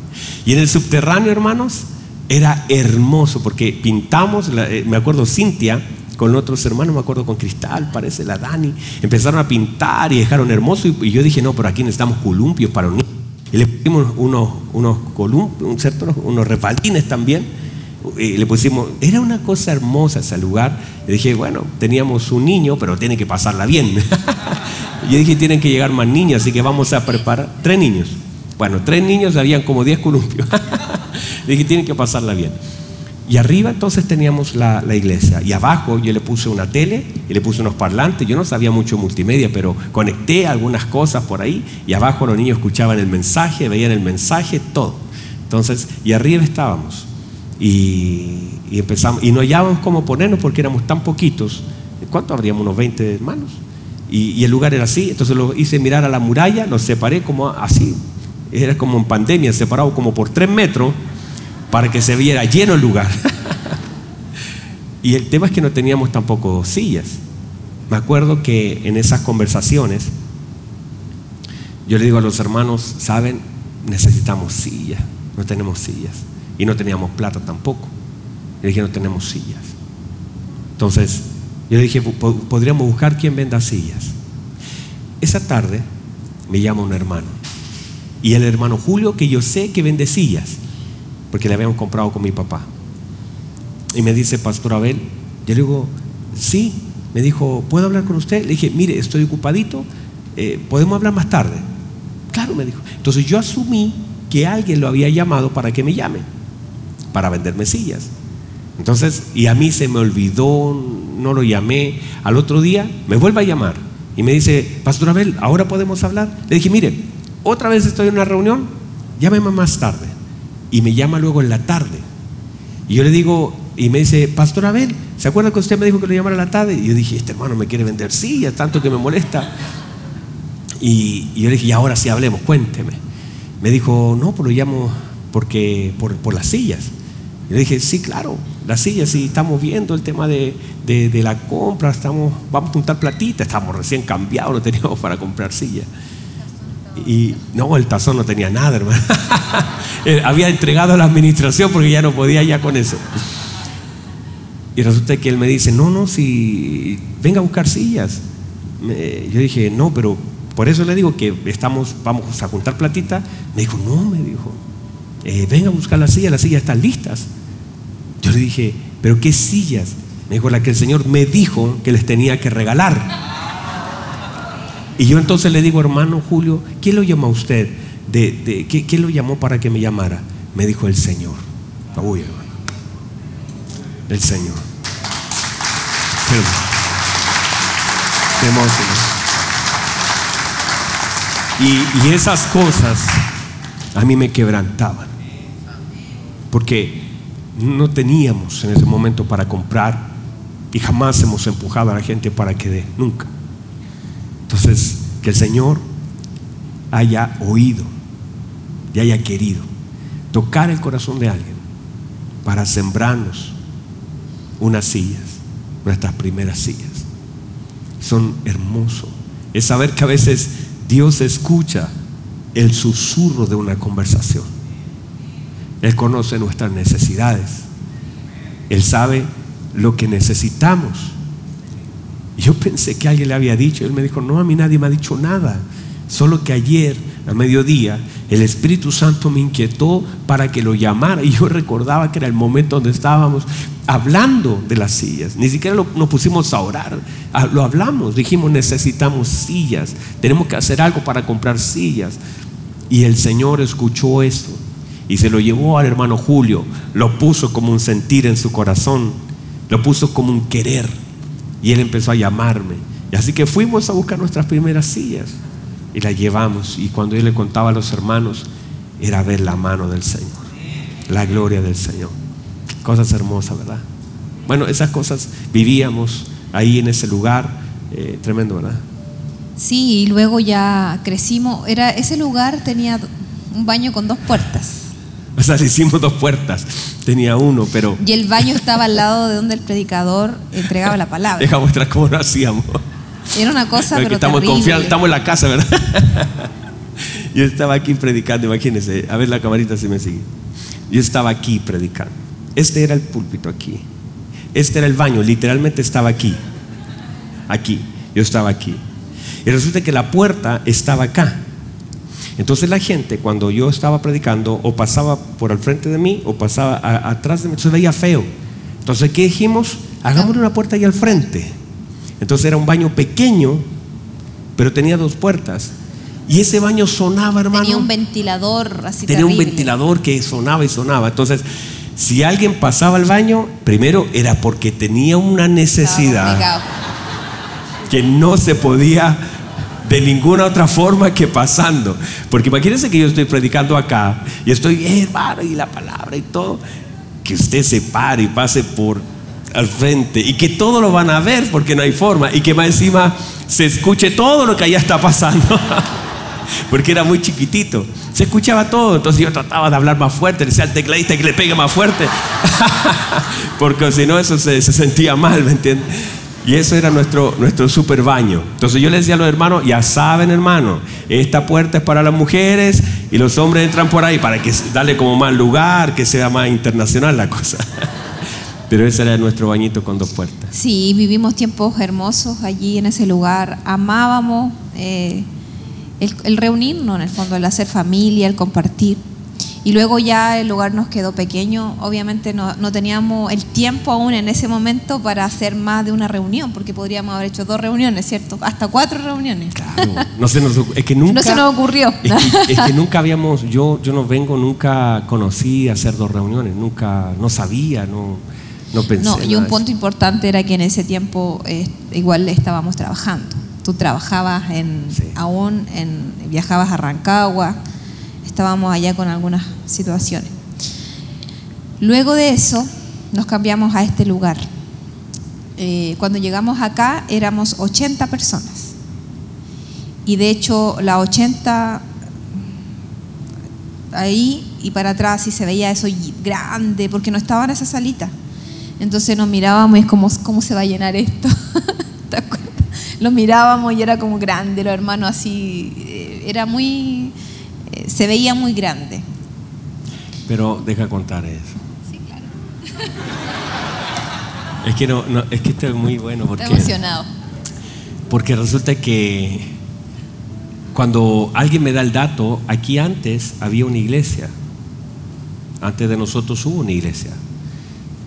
Y en el subterráneo, hermanos, era hermoso porque pintamos, eh, me acuerdo Cintia, con otros hermanos, me acuerdo con Cristal, parece la Dani, empezaron a pintar y dejaron hermoso. Y, yo dije, no, pero aquí necesitamos columpios para unir. Y le pusimos unos, unos columpios, unos refaltines también y le pusimos, era una cosa hermosa ese lugar. Y dije, bueno, teníamos un niño, pero tiene que pasarla bien. yo dije, tienen que llegar más niños, así que vamos a preparar tres niños. Bueno, tres niños habían como diez columpios. dije, tienen que pasarla bien. Y arriba entonces teníamos la, iglesia. Y abajo yo le puse una tele y le puse unos parlantes. Yo no sabía mucho multimedia, pero conecté algunas cosas por ahí. Y abajo los niños escuchaban el mensaje, veían el mensaje, todo. Entonces, y arriba estábamos. Y, empezamos, y no hallábamos cómo ponernos porque éramos tan poquitos. ¿Cuánto habríamos? Unos 20 hermanos. Y, el lugar era así, entonces lo hice mirar a la muralla, los separé como así. Era como en pandemia, separado como por tres metros para que se viera lleno el lugar. y el tema es que no teníamos tampoco sillas. Me acuerdo que en esas conversaciones yo le digo a los hermanos, saben, necesitamos sillas, no tenemos sillas. Y no teníamos plata tampoco. Le dije, no tenemos sillas. Entonces, yo dije, podríamos buscar quien venda sillas. Esa tarde me llama un hermano. Y el hermano Julio, que yo sé que vende sillas, porque le habíamos comprado con mi papá. Y me dice, Pastor Abel, yo le digo, sí. Me dijo, ¿puedo hablar con usted? Le dije, mire, estoy ocupadito, eh, ¿podemos hablar más tarde? Claro, me dijo. Entonces yo asumí que alguien lo había llamado para que me llame para venderme sillas. Entonces, y a mí se me olvidó, no lo llamé. Al otro día me vuelve a llamar y me dice, Pastor Abel, ¿ahora podemos hablar? Le dije, mire, otra vez estoy en una reunión, llámeme más tarde. Y me llama luego en la tarde. Y yo le digo, y me dice, Pastor Abel, ¿se acuerda que usted me dijo que lo llamara la tarde? Y yo dije, este hermano me quiere vender sillas, tanto que me molesta. Y, yo le dije, y ahora sí hablemos, cuénteme. Me dijo, no, pues lo llamo porque, por, por las sillas. Y le dije, sí, claro, la silla, sí, estamos viendo el tema de, la compra, estamos, vamos a juntar platita, estamos recién cambiados, no teníamos para comprar silla. Y no, el tazón no tenía nada, hermano. Eh, había entregado a la administración porque ya no podía ya con eso. Y resulta que él me dice, no, no, si venga a buscar sillas. yo dije, no, pero por eso le digo que estamos, vamos a juntar platita. Me dijo, no, me dijo, eh, venga a buscar las sillas, las sillas están listas. Yo le dije, pero ¿qué sillas? Me dijo, la que el Señor me dijo que les tenía que regalar. Y yo entonces le digo, hermano Julio, ¿quién lo llamó a usted? ¿Quién lo llamó para que me llamara? Me dijo el Señor. Uy, hermano. El Señor. Y, y esas cosas a mí me quebrantaban. Porque no teníamos en ese momento para comprar y jamás hemos empujado a la gente para que dé, nunca. Entonces, que el Señor haya oído y haya querido tocar el corazón de alguien para sembrarnos unas sillas, nuestras primeras sillas. Son hermosos. Es saber que a veces Dios escucha el susurro de una conversación. Él conoce nuestras necesidades. Él sabe lo que necesitamos. Yo pensé que alguien le había dicho. Él me dijo, no, a mí nadie me ha dicho nada. Solo que ayer, a mediodía, el Espíritu Santo me inquietó para que lo llamara. Y yo recordaba que era el momento donde estábamos hablando de las sillas. Ni siquiera nos pusimos a orar. Ah, lo hablamos. Dijimos, necesitamos sillas. Tenemos que hacer algo para comprar sillas. Y el Señor escuchó esto y se lo llevó al hermano Julio. Lo puso como un sentir en su corazón. Lo puso como un querer. Y él empezó a llamarme. Y así que fuimos a buscar nuestras primeras sillas y las llevamos. Y cuando él le contaba a los hermanos, era ver la mano del Señor, la gloria del Señor. Cosas hermosas, ¿verdad? Bueno, esas cosas vivíamos ahí en ese lugar, eh, tremendo, ¿verdad? Sí, y luego ya crecimos. Era, ese lugar tenía un baño con dos puertas. Le hicimos dos puertas. Tenía uno, pero. Y el baño estaba al lado de donde el predicador entregaba la palabra. Deja mostrar cómo lo hacíamos. Era una cosa, pero estamos confiando, estamos en la casa, ¿verdad? Yo estaba aquí predicando, imagínense, a ver la camarita si me sigue. Yo estaba aquí predicando. Este era el púlpito aquí. Este era el baño, literalmente estaba aquí. Aquí. Yo estaba aquí. Y resulta que la puerta estaba acá. Entonces la gente, cuando yo estaba predicando, o pasaba por al frente de mí, o pasaba atrás de mí, se veía feo. Entonces, ¿qué dijimos? Hagámosle una puerta ahí al frente. Entonces era un baño pequeño, pero tenía dos puertas. Y ese baño sonaba, hermano. Tenía un ventilador así. Tenía un ventilador que sonaba y sonaba. Entonces, si alguien pasaba al baño, primero era porque tenía una necesidad que no se podía de ninguna otra forma que pasando. Porque imagínense que yo estoy predicando acá y estoy, eh, hermano, y la palabra y todo. Que usted se pare y pase por al frente y que todo lo van a ver porque no hay forma y que más encima se escuche todo lo que allá está pasando. porque era muy chiquitito. Se escuchaba todo, entonces yo trataba de hablar más fuerte, le decía al tecladista que le pegue más fuerte, porque si no eso se, se sentía mal, ¿me entiendes? Y eso era nuestro, nuestro super baño. Entonces yo les decía a los hermanos, ya saben hermano, esta puerta es para las mujeres y los hombres entran por ahí para que darle como más lugar, que sea más internacional la cosa. Pero ese era nuestro bañito con dos puertas. Sí, vivimos tiempos hermosos allí en ese lugar. Amábamos eh, el, el reunirnos, en el fondo, el hacer familia, el compartir. Y luego ya el lugar nos quedó pequeño. Obviamente no, no, teníamos el tiempo aún en ese momento para hacer más de una reunión, porque podríamos haber hecho dos reuniones, ¿cierto? Hasta cuatro reuniones. Claro, no se nos, es que nunca, no se nos ocurrió. Es que, es que, nunca habíamos, yo, yo no vengo, nunca conocí hacer dos reuniones, nunca, no sabía, no, no pensé. No, y un punto importante era que en ese tiempo eh, igual estábamos trabajando. Tú trabajabas en, sí. aún, en, viajabas a Rancagua estábamos allá con algunas situaciones. Luego de eso nos cambiamos a este lugar. Eh, cuando llegamos acá éramos 80 personas. Y de hecho la 80 ahí y para atrás y se veía eso grande porque no estaba en esa salita. Entonces nos mirábamos y es como, ¿cómo se va a llenar esto? ¿Te acuerdas? Lo mirábamos y era como grande, los hermanos así, eh, era muy se veía muy grande. Pero deja contar eso. Sí, claro. Es que, no, no, es que esto es muy bueno porque... Está emocionado. Porque resulta que cuando alguien me da el dato, aquí antes había una iglesia. Antes de nosotros hubo una iglesia.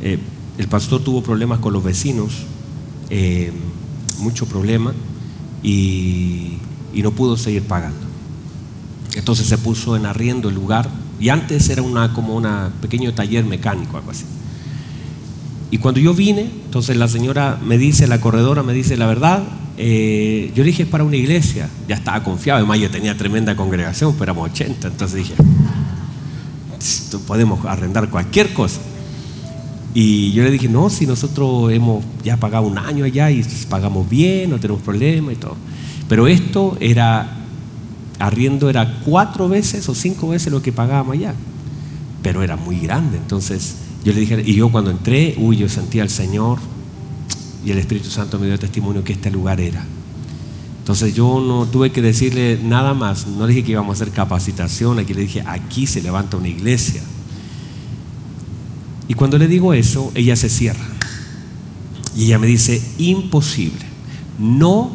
Eh, el pastor tuvo problemas con los vecinos, eh, mucho problema, y y no pudo seguir pagando. Entonces se puso en arriendo el lugar y antes era una, como un pequeño taller mecánico, algo así. Y cuando yo vine, entonces la señora me dice, la corredora me dice, la verdad, eh, yo dije es para una iglesia, ya estaba confiado, además yo tenía tremenda congregación, pero éramos 80, entonces dije, podemos arrendar cualquier cosa. Y yo le dije, no, si nosotros hemos ya pagado un año allá y pagamos bien, no tenemos problema y todo. Pero esto era, arriendo era cuatro veces o cinco veces lo que pagábamos allá. Pero era muy grande. Entonces yo le dije, y yo cuando entré, uy, yo sentía al Señor y el Espíritu Santo me dio testimonio que este lugar era. Entonces yo no tuve que decirle nada más, no le dije que íbamos a hacer capacitación, aquí le dije, aquí se levanta una iglesia. Y cuando le digo eso, ella se cierra. Y ella me dice, imposible, no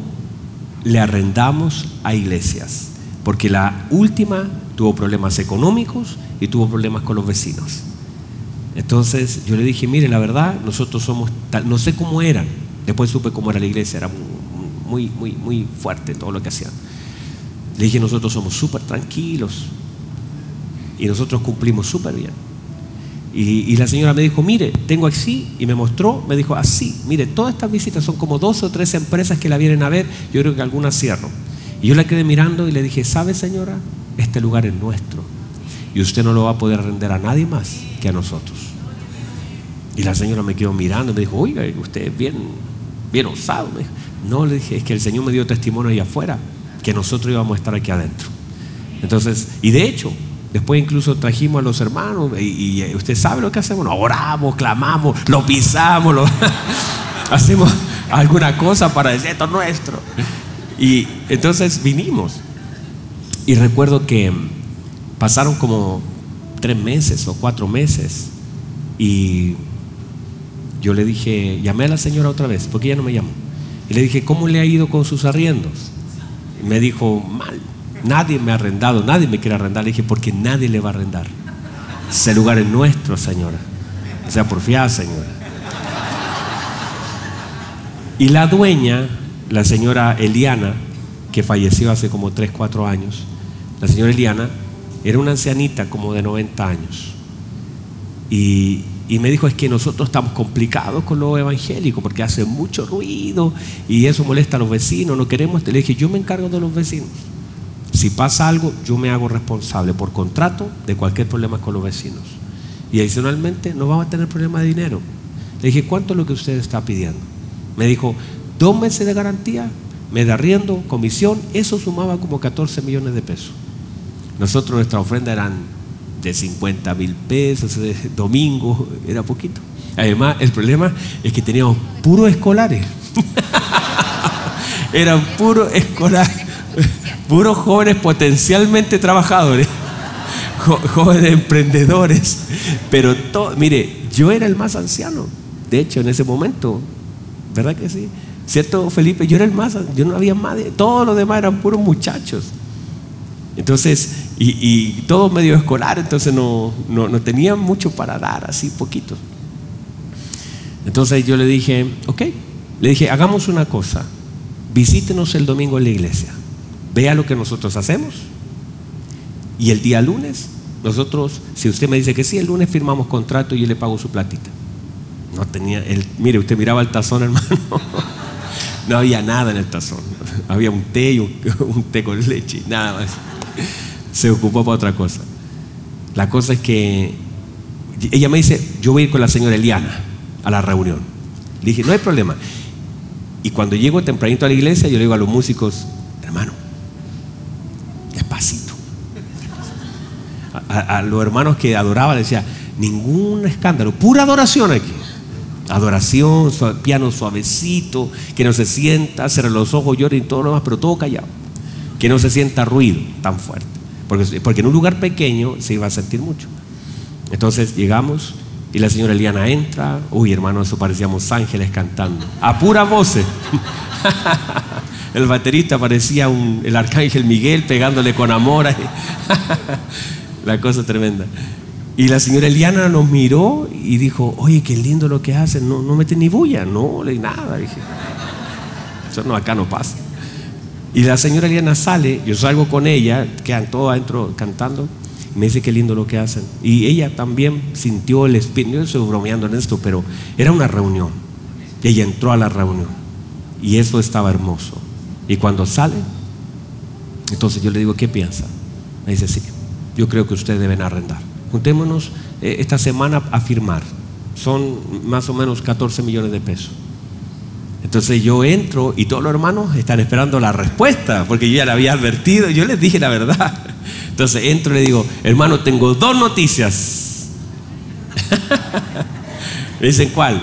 le arrendamos a iglesias, porque la última tuvo problemas económicos y tuvo problemas con los vecinos. Entonces yo le dije, mire, la verdad, nosotros somos, no sé cómo eran, después supe cómo era la iglesia, era muy, muy, muy fuerte todo lo que hacían. Le dije, nosotros somos súper tranquilos y nosotros cumplimos súper bien. Y, la señora me dijo, mire, tengo así, y me mostró, me dijo, así, mire, todas estas visitas son como dos o tres empresas que la vienen a ver, yo creo que algunas cierro. Y yo la quedé mirando y le dije, ¿sabe señora? Este lugar es nuestro. Y usted no lo va a poder render a nadie más que a nosotros. Y la señora me quedó mirando y me dijo, oiga, usted es bien, bien osado. no, le dije, es que el Señor me dio testimonio ahí afuera, que nosotros íbamos a estar aquí adentro. Entonces, y de hecho, Después incluso trajimos a los hermanos y, usted sabe lo que hacemos. oramos, clamamos, lo pisamos, lo hacemos alguna cosa para decir esto es nuestro. Y entonces vinimos. Y recuerdo que pasaron como tres meses o cuatro meses y yo le dije, llamé a la señora otra vez, porque ella no me llamó. Y le dije, ¿cómo le ha ido con sus arriendos? Y me dijo, mal. Nadie me ha arrendado, nadie me quiere arrendar. Le dije, porque nadie le va a arrendar. Ese lugar es nuestro, señora. O sea, porfiada, señora. Y la dueña, la señora Eliana, que falleció hace como 3, 4 años, la señora Eliana era una ancianita como de 90 años. Y, me dijo, es que nosotros estamos complicados con lo evangélico porque hace mucho ruido y eso molesta a los vecinos, no queremos. Le dije, yo me encargo de los vecinos. Si pasa algo, yo me hago responsable por contrato de cualquier problema con los vecinos. Y adicionalmente, no vamos a tener problema de dinero. Le dije, ¿cuánto es lo que usted está pidiendo? Me dijo, dos meses de garantía, me da arriendo, comisión, eso sumaba como 14 millones de pesos. Nosotros nuestra ofrenda eran de 50 mil pesos, domingo, era poquito. Además, el problema es que teníamos puros escolares. eran puros escolares puros jóvenes potencialmente trabajadores, jóvenes emprendedores, pero todo, mire, yo era el más anciano, de hecho, en ese momento, ¿verdad que sí? ¿Cierto, Felipe? Yo era el más, yo no había más, todos los demás eran puros muchachos. Entonces, y, todos medio escolar, entonces no, no, no tenían mucho para dar, así poquito. Entonces yo le dije, ok, le dije, hagamos una cosa, visítenos el domingo en la iglesia vea lo que nosotros hacemos. Y el día lunes, nosotros, si usted me dice que sí, el lunes firmamos contrato y yo le pago su platita. No tenía, el, mire, usted miraba el tazón, hermano. No había nada en el tazón. Había un té y un, té con leche, nada más. Se ocupó para otra cosa. La cosa es que ella me dice, yo voy a ir con la señora Eliana a la reunión. Le dije, no hay problema. Y cuando llego tempranito a la iglesia, yo le digo a los músicos, hermano, a, los hermanos que adoraban, decía, ningún escándalo, pura adoración aquí. Adoración, piano suavecito, que no se sienta, cerrar los ojos, llore y todo lo demás, pero todo callado. Que no se sienta ruido tan fuerte. Porque, porque en un lugar pequeño se iba a sentir mucho. Entonces llegamos y la señora Eliana entra. Uy, hermano, eso parecíamos ángeles cantando. A pura voz. el baterista parecía el arcángel Miguel pegándole con amor. La cosa tremenda. Y la señora Eliana nos miró y dijo, oye, qué lindo lo que hacen, no, no mete ni bulla, no, le nada. Dije, eso no, acá no pasa. Y la señora Eliana sale, yo salgo con ella, quedan todos adentro cantando, y me dice qué lindo lo que hacen. Y ella también sintió el espíritu, yo estoy bromeando en esto, pero era una reunión. Ella entró a la reunión y eso estaba hermoso. Y cuando sale, entonces yo le digo, ¿qué piensa? Me dice, sí, yo creo que ustedes deben arrendar. Juntémonos eh, esta semana a firmar. Son más o menos 14 millones de pesos. Entonces yo entro y todos los hermanos están esperando la respuesta, porque yo ya la había advertido, yo les dije la verdad. Entonces entro y le digo, hermano, tengo dos noticias. Me dicen, ¿cuál?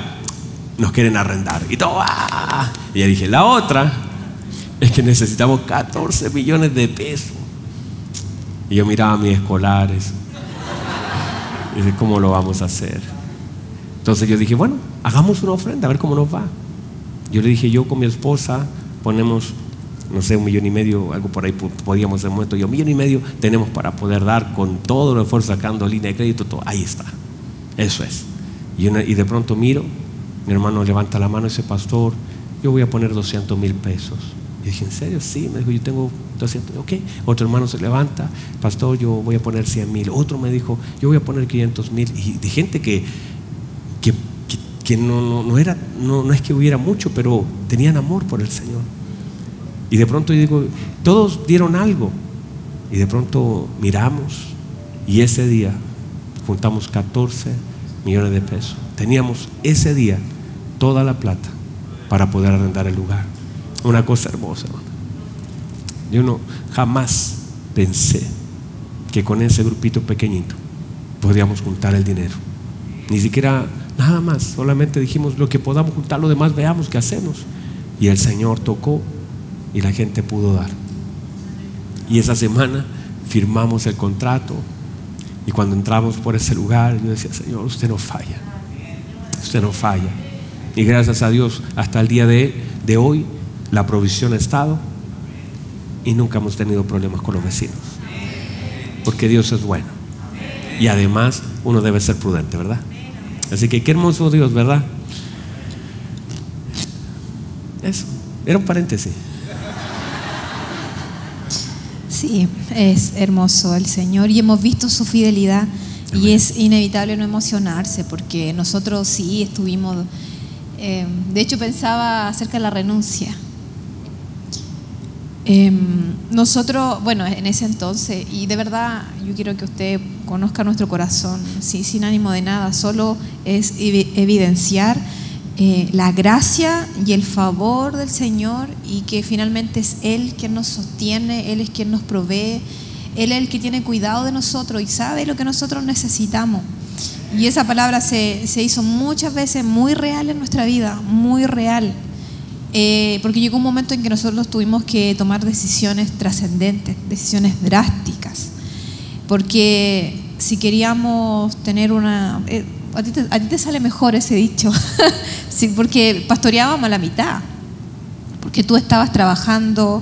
Nos quieren arrendar. Y todo, ¡ah! Y ya dije, la otra es que necesitamos 14 millones de pesos. Y yo miraba a mis escolares. Y dije, ¿cómo lo vamos a hacer? Entonces yo dije, bueno, hagamos una ofrenda, a ver cómo nos va. Yo le dije, yo con mi esposa ponemos, no sé, un millón y medio, algo por ahí podíamos hacer muerto. Yo, un millón y medio tenemos para poder dar con todo el esfuerzo sacando línea de crédito, todo. Ahí está. Eso es. Y, y de pronto miro, mi hermano levanta la mano y dice, pastor, yo voy a poner 200 mil pesos. Y dije, ¿en serio? Sí, me dijo, yo tengo 200, ok. Otro hermano se levanta, pastor, yo voy a poner 100 mil. Otro me dijo, yo voy a poner 500 mil. Y de gente que, que que no, no, era, no, no es que hubiera mucho, pero tenían amor por el Señor. Y de pronto yo digo, todos dieron algo. Y de pronto miramos y ese día juntamos 14 millones de pesos. Teníamos ese día toda la plata para poder arrendar el lugar. Una cosa hermosa. Yo no jamás pensé que con ese grupito pequeñito podríamos juntar el dinero. Ni siquiera Nada más, solamente dijimos lo que podamos juntar, lo demás veamos qué hacemos. Y el Señor tocó y la gente pudo dar. Y esa semana firmamos el contrato y cuando entramos por ese lugar yo decía, Señor, usted no falla, usted no falla. Y gracias a Dios, hasta el día de, de hoy, la provisión ha estado y nunca hemos tenido problemas con los vecinos. Porque Dios es bueno. Y además uno debe ser prudente, ¿verdad? Así que qué hermoso Dios, ¿verdad? Eso, era un paréntesis. Sí, es hermoso el Señor y hemos visto su fidelidad y es inevitable no emocionarse porque nosotros sí estuvimos, eh, de hecho pensaba acerca de la renuncia. Em, nosotros, bueno, en ese entonces, y de verdad yo quiero que usted conozca nuestro corazón, sin ánimo de nada, solo es evidenciar eh, la gracia y el favor del Señor y que finalmente es Él quien nos sostiene, Él es quien nos provee, Él es el que tiene cuidado de nosotros y sabe lo que nosotros necesitamos. Y esa palabra se, se hizo muchas veces muy real en nuestra vida, muy real. Eh, porque llegó un momento en que nosotros tuvimos que tomar decisiones trascendentes, decisiones drásticas, porque si queríamos tener una... Eh, a, ti te, sale mejor ese dicho, porque pastoreábamos a la mitad, porque tú estabas trabajando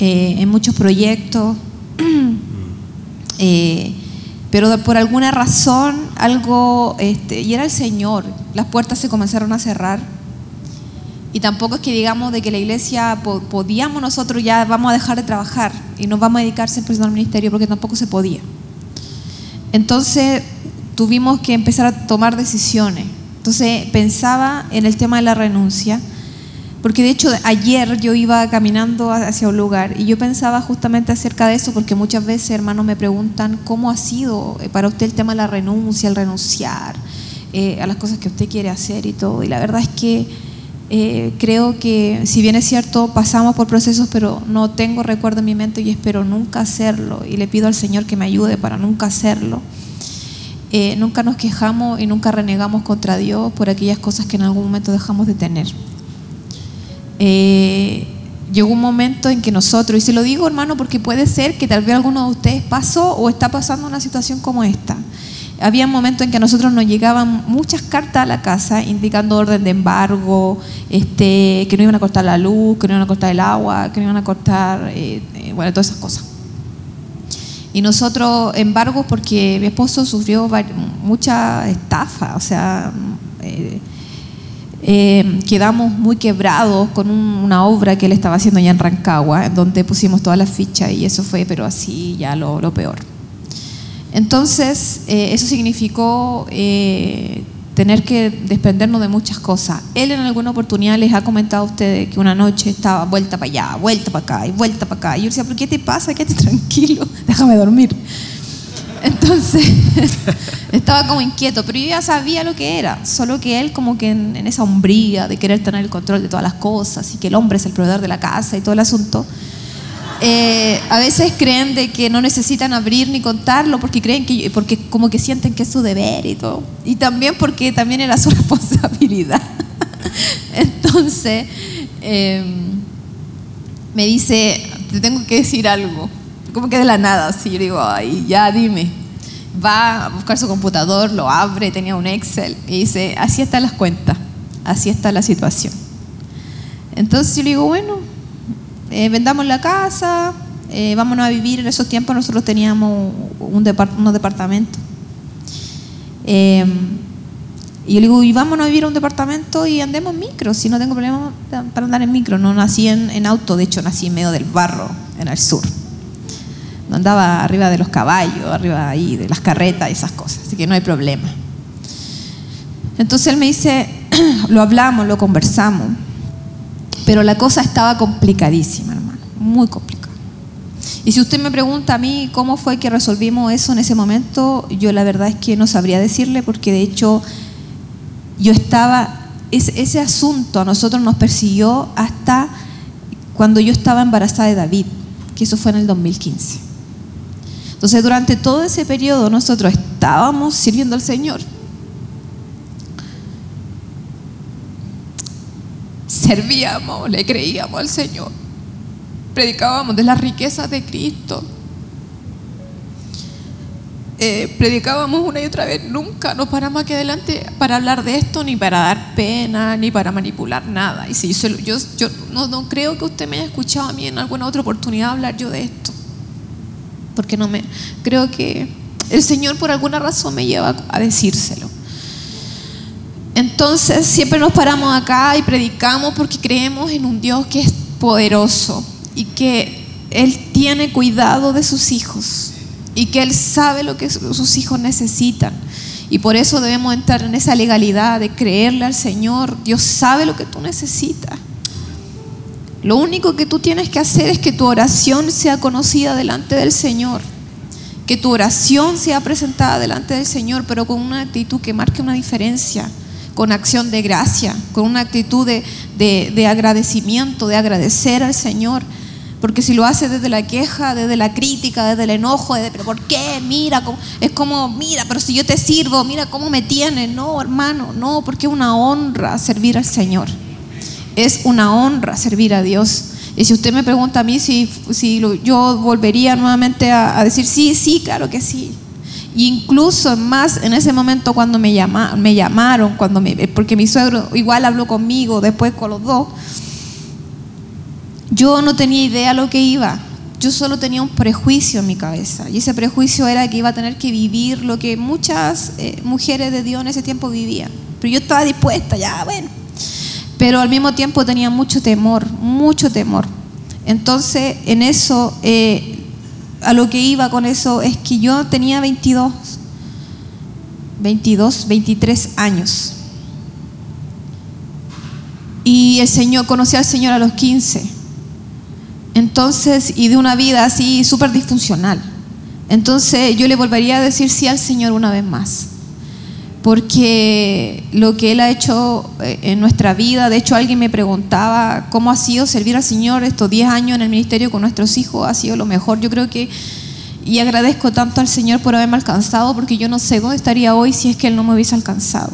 eh, en muchos proyectos, pero por alguna razón algo, este, y era el Señor, las puertas se comenzaron a cerrar y tampoco es que digamos de que la iglesia podíamos nosotros ya vamos a dejar de trabajar y nos vamos a dedicar 100% al ministerio porque tampoco se podía. Entonces tuvimos que empezar a tomar decisiones. Entonces pensaba en el tema de la renuncia, porque de hecho ayer yo iba caminando hacia un lugar y yo pensaba justamente acerca de eso, porque muchas veces hermanos me preguntan cómo ha sido eh, para usted el tema de la renuncia, el renunciar eh, a las cosas que usted quiere hacer y todo. Y la verdad es que eh, creo que, si bien es cierto, pasamos por procesos, pero no tengo recuerdo en mi mente y espero nunca hacerlo. Y le pido al Señor que me ayude para nunca hacerlo. Eh, nunca nos quejamos y nunca renegamos contra Dios por aquellas cosas que en algún momento dejamos de tener. Eh, llegó un momento en que nosotros, y se lo digo hermano porque puede ser que tal vez alguno de ustedes pasó o está pasando una situación como esta, había momentos en que a nosotros nos llegaban muchas cartas a la casa indicando orden de embargo, este, que no iban a cortar la luz, que no iban a cortar el agua, que no iban a cortar, eh, eh, bueno, todas esas cosas. Y nosotros, embargo, porque mi esposo sufrió mucha estafa, o sea, eh, quedamos muy quebrados con una obra que él estaba haciendo allá en Rancagua, en donde pusimos todas las fichas y eso fue, pero así ya lo, lo peor. Entonces, eh, eso significó eh, tener que desprendernos de muchas cosas. Él en alguna oportunidad les ha comentado a ustedes que una noche estaba vuelta para allá, vuelta para acá y vuelta para acá. Y yo decía, ¿pero qué te pasa? Quédate tranquilo, déjame dormir. Entonces, estaba como inquieto, pero yo ya sabía lo que era, solo que él como que en, esa hombría de querer tener el control de todas las cosas y que el hombre es el proveedor de la casa y todo el asunto, eh, a veces creen de que no necesitan abrir ni contarlo porque creen que porque como que sienten que es su deber y todo y también porque también era su responsabilidad entonces em, me dice te tengo que decir algo como que de la nada, así yo digo, ay, ya dime. Va a buscar su computador, lo abre, tenía un Excel y dice, así están las cuentas, así está la situación. Entonces yo le digo, bueno, eh, vendamos la casa, eh, vámonos a vivir. En esos tiempos nosotros teníamos un unos departamentos. Eh, y yo le digo, y vámonos a vivir a un departamento y andemos en micro, si no tengo problema para andar en micro. No nací en, en auto, de hecho nací en medio del barro, en el sur andaba arriba de los caballos, arriba ahí de las carretas y esas cosas, así que no hay problema. Entonces él me dice, lo hablamos, lo conversamos, pero la cosa estaba complicadísima, hermano, muy complicada. Y si usted me pregunta a mí cómo fue que resolvimos eso en ese momento, yo la verdad es que no sabría decirle porque de hecho yo estaba, ese, asunto a nosotros nos persiguió hasta cuando yo estaba embarazada de David, que eso fue en el 2015. Entonces durante todo ese periodo nosotros estábamos sirviendo al Señor. Servíamos, le creíamos al Señor. Predicábamos de las riquezas de Cristo. Eh, predicábamos una y otra vez, nunca nos paramos aquí adelante para hablar de esto, ni para dar pena, ni para manipular nada. Y si yo, yo, no, no creo que usted me haya escuchado a mí en alguna otra oportunidad hablar yo de esto porque no me creo que el Señor por alguna razón me lleva a decírselo. Entonces siempre nos paramos acá y predicamos porque creemos en un Dios que es poderoso y que Él tiene cuidado de sus hijos y que Él sabe lo que sus hijos necesitan. Y por eso debemos entrar en esa legalidad de creerle al Señor. Dios sabe lo que tú necesitas. Lo único que tú tienes que hacer es que tu oración sea conocida delante del Señor. Que tu oración sea presentada delante del Señor, pero con una actitud que marque una diferencia, con acción de gracia, con una actitud de, agradecimiento, de agradecer al Señor. Porque si lo hace desde la queja, desde la crítica, desde el enojo, desde, pero ¿por qué? Mira, es como, mira, pero si yo te sirvo, mira cómo me tienes. No, hermano, no, porque es una honra servir al Señor es una honra servir a Dios. Y si usted me pregunta a mí si, si yo volvería nuevamente a, decir sí, sí, claro que sí. Y incluso más en ese momento cuando me, llama, me llamaron, cuando me, porque mi suegro igual habló conmigo, después con los dos, yo no tenía idea lo que iba. Yo solo tenía un prejuicio en mi cabeza. Y ese prejuicio era que iba a tener que vivir lo que muchas eh, mujeres de Dios en ese tiempo vivían. Pero yo estaba dispuesta, ya, bueno, pero al mismo tiempo tenía mucho temor, mucho temor. Entonces, en eso, eh, a lo que iba con eso es que yo tenía 22, 22, 23 años. Y el Señor, conocí al Señor a los 15. Entonces, y de una vida así súper disfuncional. Entonces, yo le volvería a decir sí al Señor una vez más porque lo que Él ha hecho eh, en nuestra vida, de hecho alguien me preguntaba cómo ha sido servir al Señor estos 10 años en el ministerio con nuestros hijos, ha sido lo mejor. Yo creo que, y agradezco tanto al Señor por haberme alcanzado, porque yo no sé dónde estaría hoy si es que Él no me hubiese alcanzado.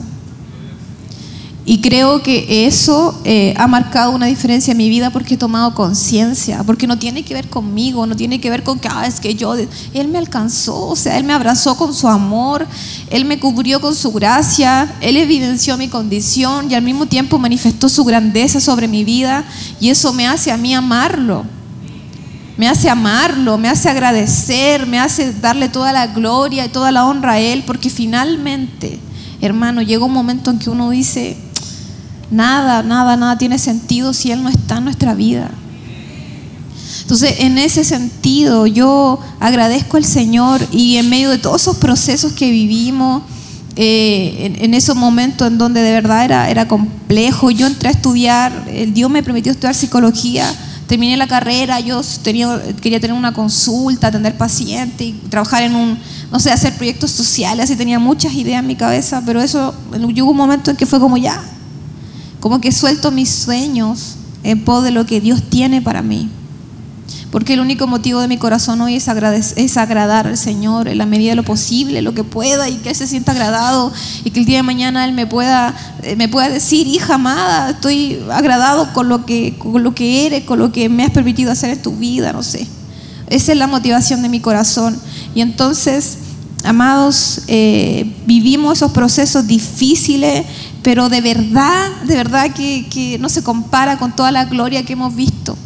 Y creo que eso eh, ha marcado una diferencia en mi vida porque he tomado conciencia, porque no tiene que ver conmigo, no tiene que ver con que, ah, es que yo, Él me alcanzó, o sea, Él me abrazó con su amor, Él me cubrió con su gracia, Él evidenció mi condición y al mismo tiempo manifestó su grandeza sobre mi vida y eso me hace a mí amarlo. Me hace amarlo, me hace agradecer, me hace darle toda la gloria y toda la honra a Él, porque finalmente, hermano, llega un momento en que uno dice, Nada, nada, nada tiene sentido si Él no está en nuestra vida. Entonces, en ese sentido, yo agradezco al Señor y en medio de todos esos procesos que vivimos, eh, en, esos momentos en donde de verdad era, era complejo, yo entré a estudiar, el Dios me permitió estudiar psicología, terminé la carrera, yo tenía, quería tener una consulta, atender pacientes trabajar en un, no sé, hacer proyectos sociales, así tenía muchas ideas en mi cabeza, pero eso, hubo un momento en que fue como ya, como que suelto mis sueños en pos de lo que Dios tiene para mí. Porque el único motivo de mi corazón hoy es, agradar al Señor en la medida de lo posible, lo que pueda, y que Él se sienta agradado, y que el día de mañana Él me pueda, eh, me pueda decir, hija amada, estoy agradado con lo, que, con lo que eres, con lo que me has permitido hacer en tu vida, no sé. Esa es la motivación de mi corazón. Y entonces, amados, eh, vivimos esos procesos difíciles, pero de verdad, de verdad que, que no se compara con toda la gloria que hemos visto.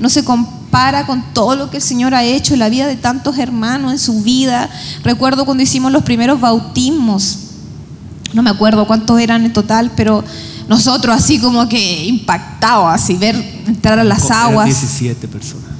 No se compara para con todo lo que el Señor ha hecho en la vida de tantos hermanos, en su vida. Recuerdo cuando hicimos los primeros bautismos, no me acuerdo cuántos eran en total, pero nosotros así como que impactados, así ver entrar a las aguas. 17 personas.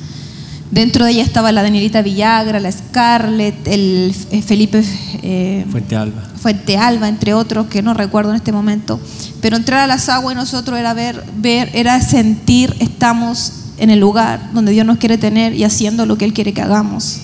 Dentro de ella estaba la Danielita Villagra, la Scarlett, el eh, Felipe eh, Fuente Alba. Fuente Alba, entre otros que no recuerdo en este momento. Pero entrar a las aguas y nosotros era ver, ver, era sentir, estamos en el lugar donde Dios nos quiere tener y haciendo lo que Él quiere que hagamos.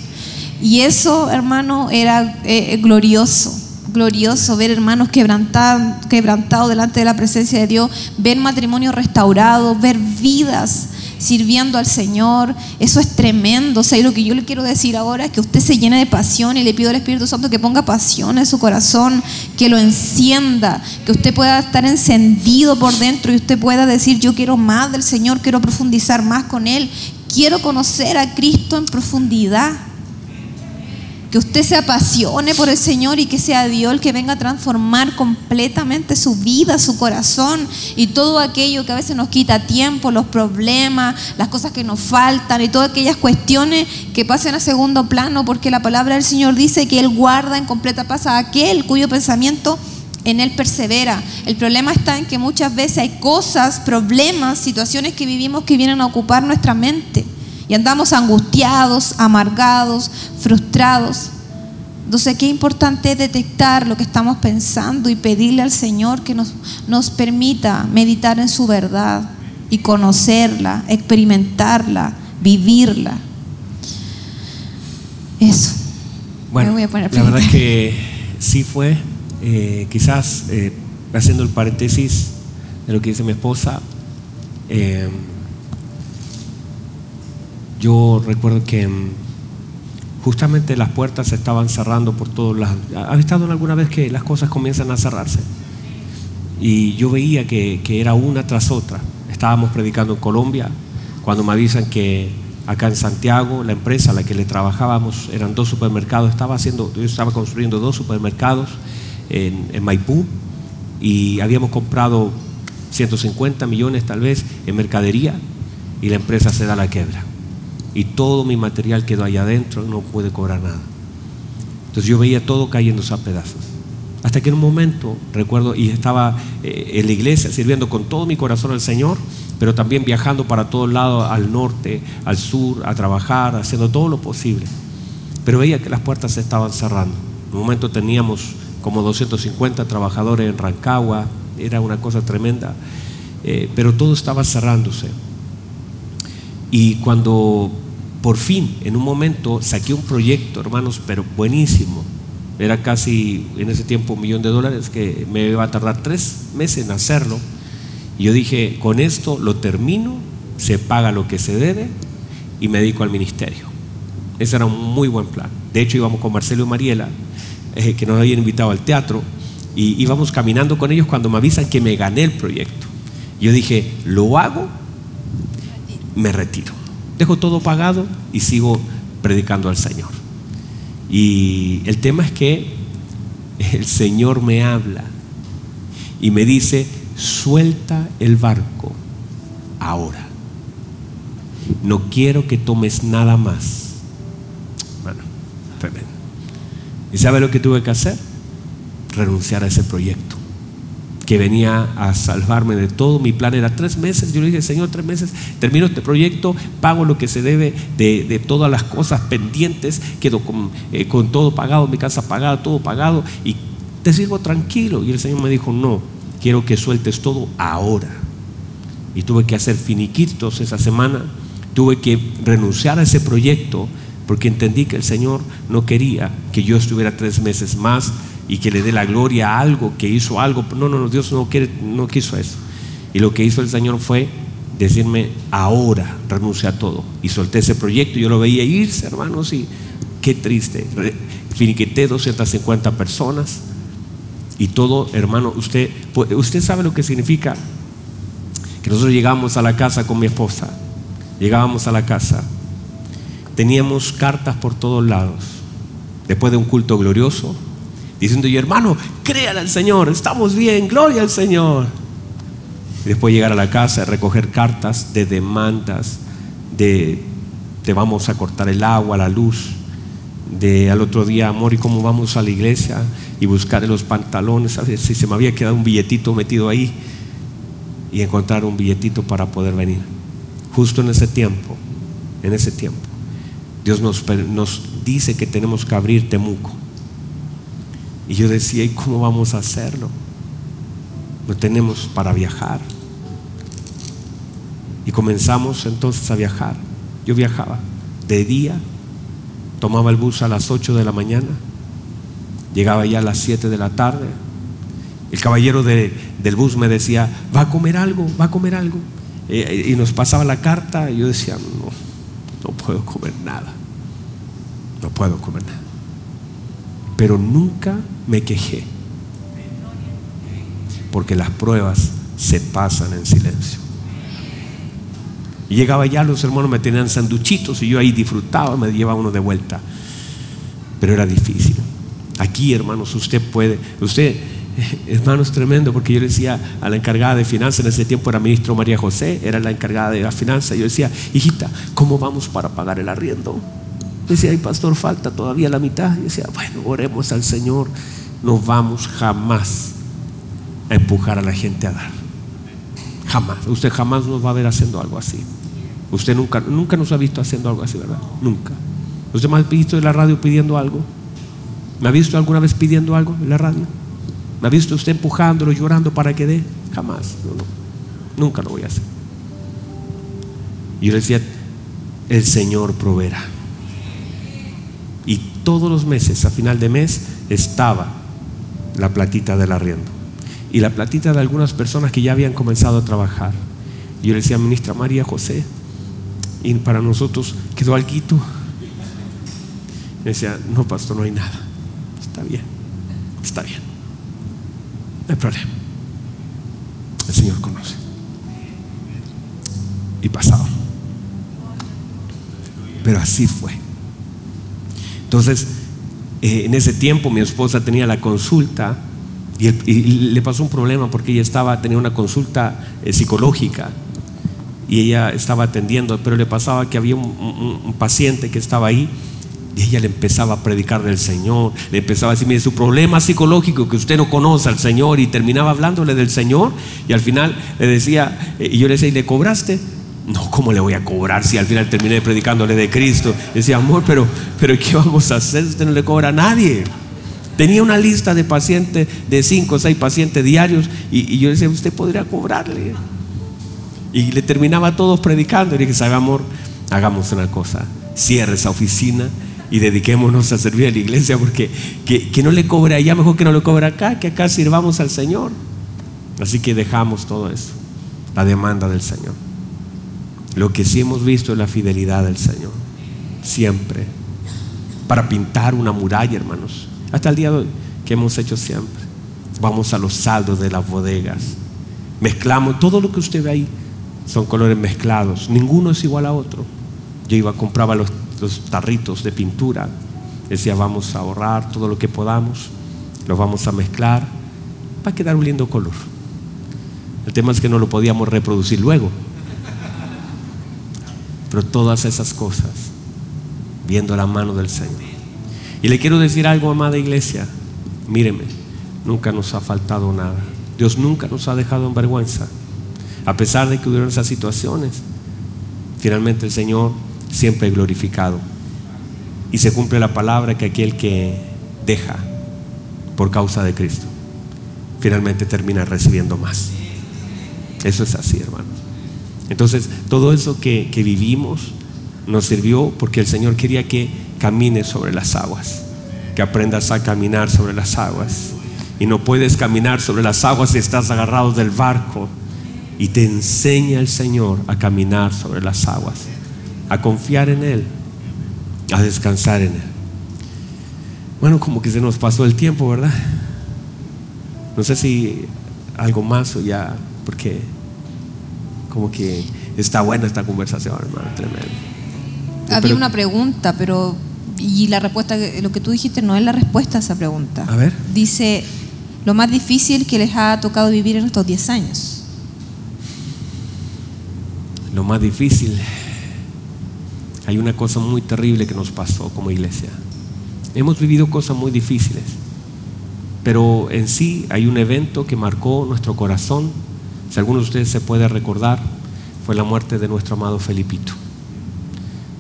Y eso, hermano, era eh, glorioso, glorioso ver hermanos quebrantados, quebrantados delante de la presencia de Dios, ver matrimonios restaurados, ver vidas sirviendo al Señor. Eso es tremendo. O sea, y lo que yo le quiero decir ahora es que usted se llene de pasión y le pido al Espíritu Santo que ponga pasión en su corazón, que lo encienda, que usted pueda estar encendido por dentro y usted pueda decir, yo quiero más del Señor, quiero profundizar más con Él, quiero conocer a Cristo en profundidad que usted se apasione por el Señor y que sea Dios el que venga a transformar completamente su vida, su corazón y todo aquello que a veces nos quita tiempo, los problemas, las cosas que nos faltan y todas aquellas cuestiones que pasen a segundo plano, porque la palabra del Señor dice que Él guarda en completa paz a aquel cuyo pensamiento en Él persevera. El problema está en que muchas veces hay cosas, problemas, situaciones que vivimos que vienen a ocupar nuestra mente y andamos angustiados, amargados, frustrados. Entonces, qué importante es detectar lo que estamos pensando y pedirle al Señor que nos, nos permita meditar en su verdad y conocerla, experimentarla, vivirla. Eso. Bueno, voy a poner la verdad que sí fue, eh, quizás eh, haciendo el paréntesis de lo que dice mi esposa, eh, yo recuerdo que mm, justamente las puertas se estaban cerrando por todos lados. ¿Has estado alguna vez que las cosas comienzan a cerrarse? Y yo veía que, era una tras otra. Estábamos predicando en Colombia cuando me avisan que acá en Santiago, la empresa a la que le trabajábamos eran dos supermercados. Estaba haciendo, yo estaba construyendo dos supermercados en, en Maipú y habíamos comprado 150 millones tal vez en mercadería y la empresa se da la quebra y todo mi material quedó allá adentro, no pude cobrar nada. Entonces yo veía todo cayéndose a pedazos. Hasta que en un momento, recuerdo, y estaba eh, en la iglesia sirviendo con todo mi corazón al Señor, pero también viajando para todos lados, al norte, al sur, a trabajar, haciendo todo lo posible. Pero veía que las puertas se estaban cerrando. En un momento teníamos como 250 trabajadores en Rancagua, era una cosa tremenda, eh, pero todo estaba cerrándose. Y cuando por fin, en un momento, saqué un proyecto, hermanos, pero buenísimo. Era casi en ese tiempo un millón de dólares que me iba a tardar tres meses en hacerlo. Y yo dije, con esto lo termino, se paga lo que se debe y me dedico al ministerio. Ese era un muy buen plan. De hecho, íbamos con Marcelo y Mariela, eh, que nos habían invitado al teatro, y íbamos caminando con ellos cuando me avisan que me gané el proyecto. Yo dije, lo hago me retiro. Dejo todo pagado y sigo predicando al Señor. Y el tema es que el Señor me habla y me dice, suelta el barco ahora. No quiero que tomes nada más. Bueno, tremendo. ¿Y sabe lo que tuve que hacer? Renunciar a ese proyecto que venía a salvarme de todo. Mi plan era tres meses. Yo le dije, Señor, tres meses, termino este proyecto, pago lo que se debe de, todas las cosas pendientes, quedo con, eh, con todo pagado, mi casa pagada, todo pagado, y te sirvo tranquilo. Y el Señor me dijo, no, quiero que sueltes todo ahora. Y tuve que hacer finiquitos esa semana, tuve que renunciar a ese proyecto porque entendí que el Señor no quería que yo estuviera tres meses más y que le dé la gloria a algo, que hizo algo. No, no, no, Dios no, quiere, no quiso eso. Y lo que hizo el Señor fue decirme, ahora renuncia a todo. Y solté ese proyecto, yo lo veía irse, hermanos, y qué triste. Finiquité 250 personas y todo, hermano, usted, usted sabe lo que significa que nosotros llegamos a la casa con mi esposa, llegábamos a la casa teníamos cartas por todos lados, después de un culto glorioso, diciendo yo, hermano, créale al Señor, estamos bien, gloria al Señor. Y después llegar a la casa, recoger cartas de demandas, de te vamos a cortar el agua, la luz, de al otro día, amor, ¿y cómo vamos a la iglesia? Y buscar en los pantalones, a ver si se me había quedado un billetito metido ahí y encontrar un billetito para poder venir. Justo en ese tiempo, en ese tiempo. Dios nos, nos dice que tenemos que abrir Temuco. Y yo decía, ¿y cómo vamos a hacerlo? No tenemos para viajar. Y comenzamos entonces a viajar. Yo viajaba de día, tomaba el bus a las 8 de la mañana, llegaba ya a las 7 de la tarde. El caballero del bus me decía, va a comer algo, va a comer algo. Eh, y nos pasaba la carta y yo decía, no, no puedo comer nada. No puedo comer nada. Pero nunca me quejé. Porque las pruebas se pasan en silencio. Llegaba ya, los hermanos me tenían sanduchitos y yo ahí disfrutaba, me llevaba uno de vuelta. Pero era difícil. Aquí, hermanos, usted puede, usted, hermanos, tremendo, porque yo le decía a la encargada de finanzas, en ese tiempo era ministro María José, era la encargada de la finanza, yo decía, hijita, ¿cómo vamos para pagar el arriendo? Decía, ay pastor, falta todavía la mitad. Y decía, bueno, oremos al Señor. No vamos jamás a empujar a la gente a dar. Jamás. Usted jamás nos va a ver haciendo algo así. Usted nunca, nunca nos ha visto haciendo algo así, ¿verdad? Nunca. ¿Usted me ha visto en la radio pidiendo algo? ¿Me ha visto alguna vez pidiendo algo en la radio? ¿Me ha visto usted empujándolo, llorando para que dé? Jamás. Nunca lo voy a hacer. Y yo le decía, el Señor proveerá. Y todos los meses, a final de mes, estaba la platita del arriendo. Y la platita de algunas personas que ya habían comenzado a trabajar. Yo le decía, ministra María José, y para nosotros quedó algo. Me decía, no, pastor, no hay nada. Está bien, está bien. No hay problema. El Señor conoce. Y pasado. Pero así fue. Entonces, eh, en ese tiempo mi esposa tenía la consulta y, le pasó un problema porque ella estaba, tenía una consulta eh, psicológica y ella estaba atendiendo, pero le pasaba que había un, paciente que estaba ahí y ella le empezaba a predicar del Señor, le empezaba a decir, mire, su problema psicológico que usted no conoce al Señor y terminaba hablándole del Señor y al final le decía, eh, y yo le decía, ¿y le cobraste? No, ¿cómo le voy a cobrar si al final terminé predicándole de Cristo? Decía, amor, pero, pero ¿qué vamos a hacer? Usted no le cobra a nadie. Tenía una lista de pacientes, de cinco o seis pacientes diarios, y, yo decía, usted podría cobrarle. Y le terminaba a todos predicando. Y le dije, ¿sabe, amor? Hagamos una cosa. Cierre esa oficina y dediquémonos a servir a la iglesia, porque que, que no le cobre allá, mejor que no le cobre acá, que acá sirvamos al Señor. Así que dejamos todo eso, la demanda del Señor. Lo que sí hemos visto es la fidelidad del Señor. Siempre. Para pintar una muralla, hermanos. Hasta el día de hoy, que hemos hecho siempre. Vamos a los saldos de las bodegas. Mezclamos, todo lo que usted ve ahí son colores mezclados. Ninguno es igual a otro. Yo iba, compraba los, los tarritos de pintura. Decía, vamos a ahorrar todo lo que podamos. Los vamos a mezclar. para quedar un lindo color. El tema es que no lo podíamos reproducir luego. Pero todas esas cosas, viendo la mano del Señor. Y le quiero decir algo, amada iglesia. Míreme, nunca nos ha faltado nada. Dios nunca nos ha dejado en vergüenza. A pesar de que hubieron esas situaciones, finalmente el Señor siempre es glorificado. Y se cumple la palabra que aquel que deja por causa de Cristo, finalmente termina recibiendo más. Eso es así, hermanos. Entonces, todo eso que, que vivimos nos sirvió porque el Señor quería que camines sobre las aguas, que aprendas a caminar sobre las aguas. Y no puedes caminar sobre las aguas si estás agarrado del barco. Y te enseña el Señor a caminar sobre las aguas, a confiar en Él, a descansar en Él. Bueno, como que se nos pasó el tiempo, ¿verdad? No sé si algo más o ya, porque como que está buena esta conversación, hermano, tremendo. Había una pregunta, pero y la respuesta, lo que tú dijiste no es la respuesta a esa pregunta. A ver. Dice, lo más difícil que les ha tocado vivir en estos 10 años. Lo más difícil, hay una cosa muy terrible que nos pasó como iglesia. Hemos vivido cosas muy difíciles, pero en sí hay un evento que marcó nuestro corazón. Si alguno de ustedes se puede recordar, fue la muerte de nuestro amado Felipito.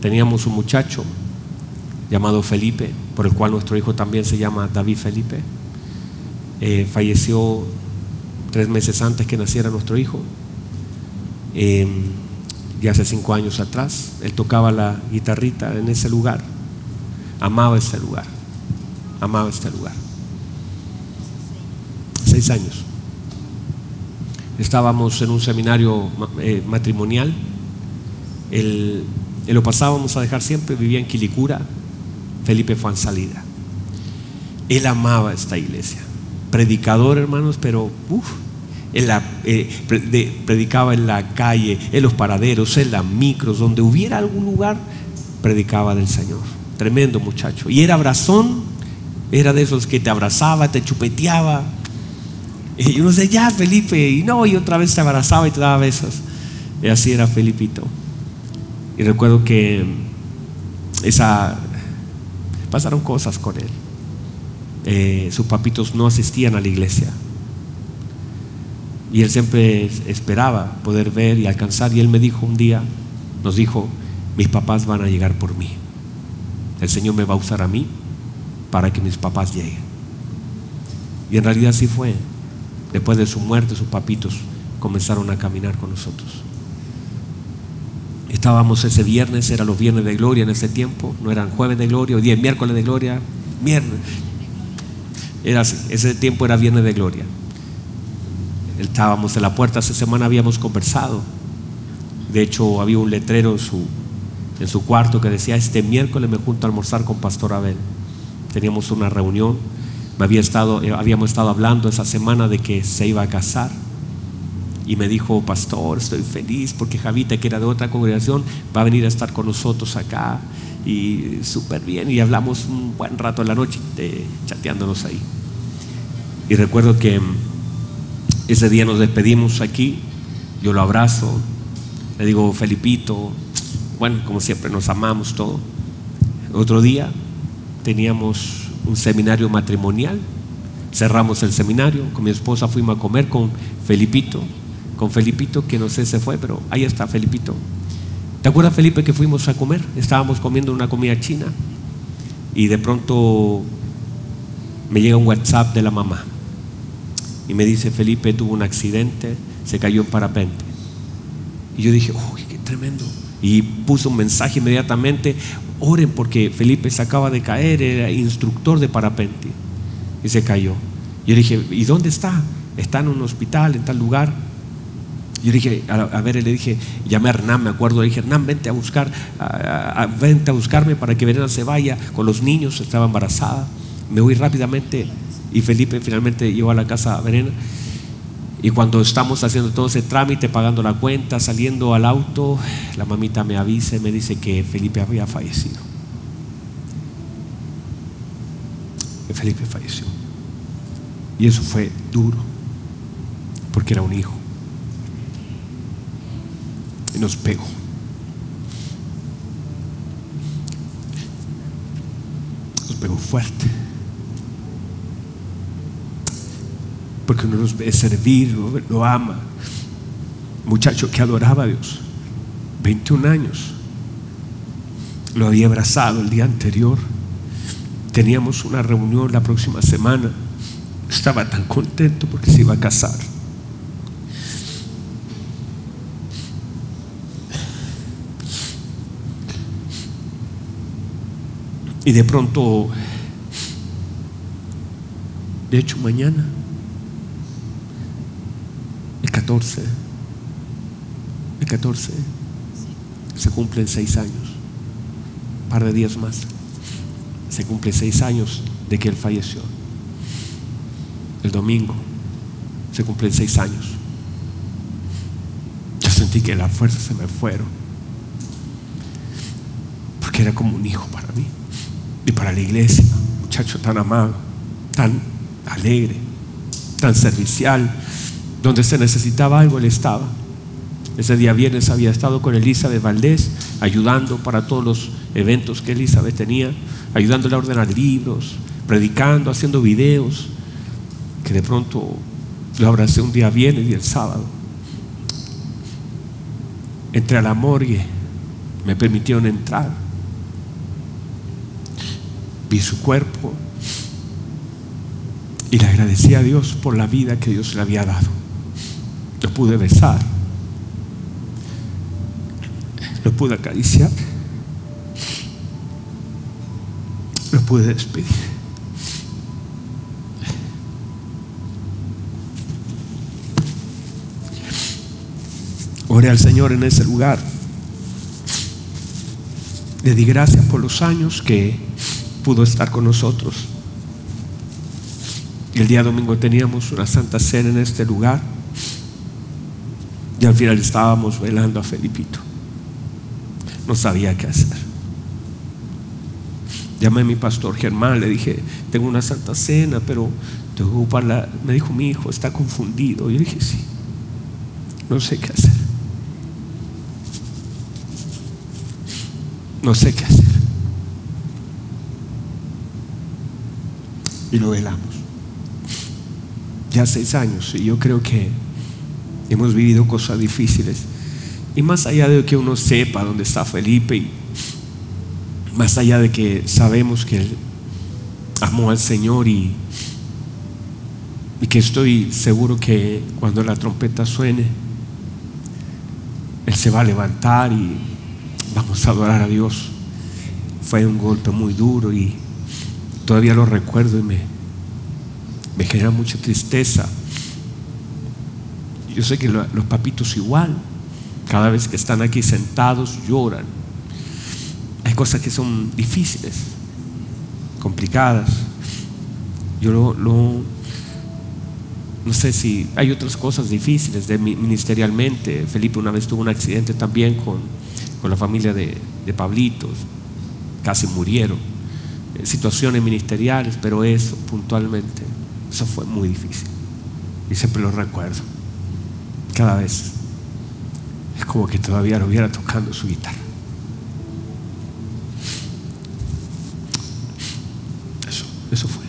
Teníamos un muchacho llamado Felipe, por el cual nuestro hijo también se llama David Felipe. Eh, falleció tres meses antes que naciera nuestro hijo, eh, ya hace cinco años atrás. Él tocaba la guitarrita en ese lugar, amaba ese lugar, amaba este lugar. Seis años. Estábamos en un seminario eh, matrimonial, él, lo pasábamos a dejar siempre, vivía en Quilicura, Felipe fue en salida. Él amaba esta iglesia. Predicador, hermanos, pero uf, eh, predicaba en la calle, en los paraderos, en las micros, donde hubiera algún lugar, predicaba del Señor. Tremendo muchacho. Y era abrazón, era de esos que te abrazaba, te chupeteaba. Y uno decía, ya, Felipe, y no, y otra vez te abrazaba y te daba besos. Y así era Felipito. Y recuerdo que pasaron cosas con él. Eh, sus papitos no asistían a la iglesia. Y él siempre esperaba poder ver y alcanzar. Y él me dijo un día, nos dijo, mis papás van a llegar por mí. El Señor me va a usar a mí para que mis papás lleguen. Y en realidad así fue. Después de su muerte, sus papitos comenzaron a caminar con nosotros. Estábamos ese viernes, eran los viernes de gloria en ese tiempo, no eran jueves de gloria, hoy día es miércoles de gloria, viernes. Era así, ese tiempo era viernes de gloria. Estábamos en la puerta, esa semana habíamos conversado. De hecho, había un letrero en su, en su cuarto que decía, este miércoles me junto a almorzar con Pastor Abel. Teníamos una reunión, eh, habíamos estado hablando esa semana de que se iba a casar y me dijo, pastor, estoy feliz porque Javita, que era de otra congregación, va a venir a estar con nosotros acá. Y súper bien. Y hablamos un buen rato en la noche, chateándonos ahí. Y recuerdo que mm, ese día nos despedimos aquí. Yo lo abrazo. Le digo, Felipito, bueno, como siempre, nos amamos todo. Otro día teníamos un seminario matrimonial. Cerramos el seminario. Con mi esposa fuimos a comer con Felipito con Felipito, que no sé se fue, pero ahí está Felipito. ¿Te acuerdas, Felipe, que fuimos a comer? Estábamos comiendo una comida china y de pronto me llega un WhatsApp de la mamá y me dice, Felipe tuvo un accidente, se cayó en parapente. Y yo dije, uy, qué tremendo. Y puso un mensaje inmediatamente, oren porque Felipe se acaba de caer, era instructor de parapente. Y se cayó. Yo dije, ¿y dónde está? Está en un hospital, en tal lugar. Yo dije, a, ver, le dije, llamé a Hernán, me acuerdo, le dije, Hernán, vente a buscar, a, vente a buscarme para que Verena se vaya con los niños, estaba embarazada. Me voy rápidamente y Felipe finalmente llevó a la casa a Verena. Y cuando estamos haciendo todo ese trámite, pagando la cuenta, saliendo al auto, la mamita me avisa y me dice que Felipe había fallecido. Que Felipe falleció. Y eso fue duro, porque era un hijo y nos pegó. Nos pegó fuerte. Porque uno los ve servir, lo, lo ama. Muchacho que adoraba a Dios, 21 años, lo había abrazado el día anterior. Teníamos una reunión la próxima semana. Estaba tan contento porque se iba a casar. Y de pronto, de hecho mañana, 14, el 14, se cumplen seis años, un par de días más, se cumplen seis años de que él falleció. El domingo se cumplen seis años. Yo sentí que las fuerzas se me fueron, porque era como un hijo para mí. Y para la iglesia, muchacho tan amado, tan alegre, tan servicial, donde se necesitaba algo, él estaba. Ese día viernes había estado con Elizabeth Valdés, ayudando para todos los eventos que Elizabeth tenía, ayudándole a ordenar libros, predicando, haciendo videos, que de pronto lo abracé un día viernes y el sábado. Entré a la morgue, me permitieron entrar vi su cuerpo y le agradecí a Dios por la vida que Dios le había dado. Lo pude besar, lo pude acariciar, lo pude despedir. Oré al Señor en ese lugar. Le di gracias por los años que pudo estar con nosotros. El día domingo teníamos una santa cena en este lugar. Y al final estábamos velando a Felipito. No sabía qué hacer. Llamé a mi pastor Germán, le dije, tengo una santa cena, pero tengo para Me dijo, mi hijo está confundido. Yo dije, sí, no sé qué hacer. No sé qué hacer. y lo velamos. Ya seis años y yo creo que hemos vivido cosas difíciles. Y más allá de que uno sepa dónde está Felipe y más allá de que sabemos que él amó al Señor y, que estoy seguro que cuando la trompeta suene, Él se va a levantar y vamos a adorar a Dios. Fue un golpe muy duro y Todavía lo recuerdo y me genera mucha tristeza. Yo sé que los papitos igual, cada vez que están aquí sentados lloran. Hay cosas que son difíciles, complicadas. Yo lo, no sé si hay otras cosas difíciles de ministerialmente. Felipe una vez tuvo un accidente también con, con la familia de, de Pablitos, casi murieron situaciones ministeriales, pero eso puntualmente, eso fue muy difícil. Y siempre lo recuerdo. Cada vez es como que todavía lo hubiera tocando su guitarra. Eso, eso fue.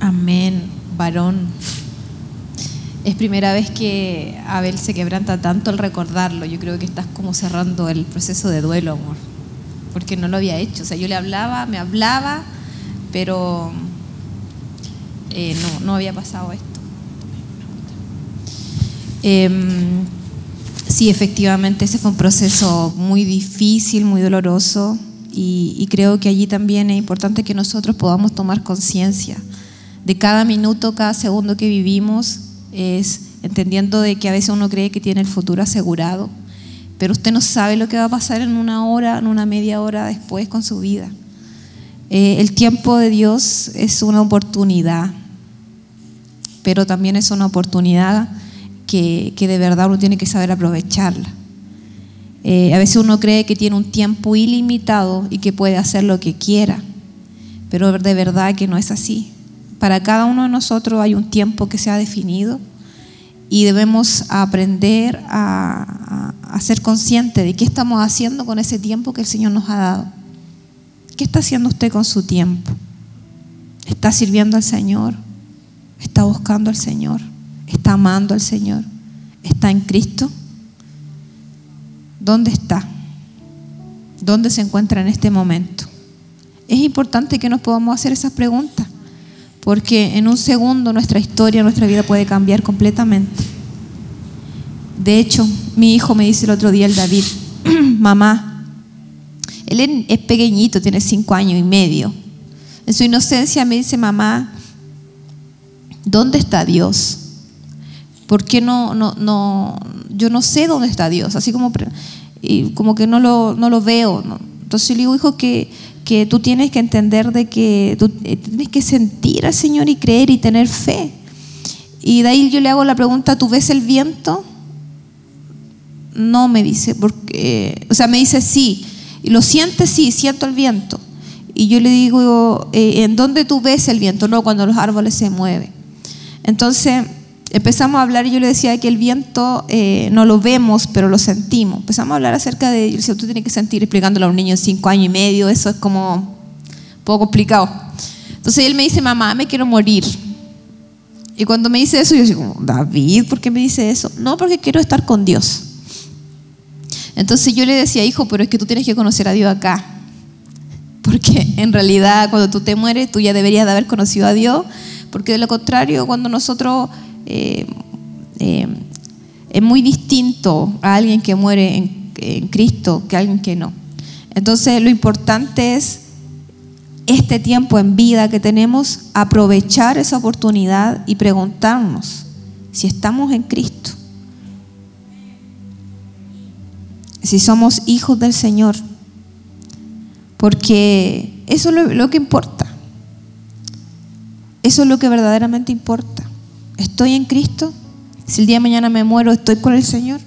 Amén, varón. Es primera vez que Abel se quebranta tanto al recordarlo. Yo creo que estás como cerrando el proceso de duelo, amor porque no lo había hecho. O sea, yo le hablaba, me hablaba, pero eh, no, no había pasado esto. Em, sí, efectivamente, ese fue un proceso muy difícil, muy doloroso, y, y creo que allí también es importante que nosotros podamos tomar conciencia de cada minuto, cada segundo que vivimos, es entendiendo de que a veces uno cree que tiene el futuro asegurado pero usted no sabe lo que va a pasar en una hora, en una media hora después con su vida. Eh, el tiempo de Dios es una oportunidad, pero también es una oportunidad que, de verdad uno tiene que saber aprovecharla. Eh, a veces uno cree que tiene un tiempo ilimitado y que puede hacer lo que quiera, pero de verdad que no es así. Para cada uno de nosotros hay un tiempo que se ha definido y debemos aprender a, ser conscientes de qué estamos haciendo con ese tiempo que el Señor nos ha dado. ¿Qué está haciendo usted con su tiempo? ¿Está sirviendo al Señor? ¿Está buscando al Señor? ¿Está amando al Señor? ¿Está en Cristo? ¿Dónde está? ¿Dónde se encuentra en este momento? Es importante que nos podamos hacer esas preguntas, porque en un segundo nuestra historia, nuestra vida puede cambiar completamente. De hecho, mi hijo me dice el otro día, el David, mamá, él es pequeñito, tiene cinco años y medio. En su inocencia me dice, mamá, ¿dónde está Dios? ¿Por qué no, no, no, yo no sé dónde está Dios? Así como, como que no lo, no lo veo. Entonces yo le digo, hijo, que, que tú tienes que entender de que tú eh, tienes que sentir al Señor y creer y tener fe. Y de ahí yo le hago la pregunta, ¿tú ves el viento? No me dice, porque, o sea, me dice sí. Y lo sientes, sí, siento el viento. Y yo le digo, eh, ¿en dónde tú ves el viento? No, cuando los árboles se mueven. Entonces empezamos a hablar y yo le decía que el viento eh, no lo vemos, pero lo sentimos. Empezamos a hablar acerca de, yo decía, tú tienes que sentir, explicándole a un niño de cinco años y medio, eso es como un poco complicado. Entonces él me dice, mamá, me quiero morir. Y cuando me dice eso, yo digo, David, ¿por qué me dice eso? No, porque quiero estar con Dios. Entonces yo le decía, hijo, pero es que tú tienes que conocer a Dios acá. Porque en realidad cuando tú te mueres, tú ya deberías de haber conocido a Dios. Porque de lo contrario, cuando nosotros... Eh, eh, es muy distinto a alguien que muere en, en Cristo que a alguien que no. Entonces lo importante es este tiempo en vida que tenemos, aprovechar esa oportunidad y preguntarnos si estamos en Cristo. si somos hijos del Señor, porque eso es lo, que importa. Eso es lo que verdaderamente importa. ¿Estoy en Cristo? Si el día de mañana me muero, ¿estoy con el Señor?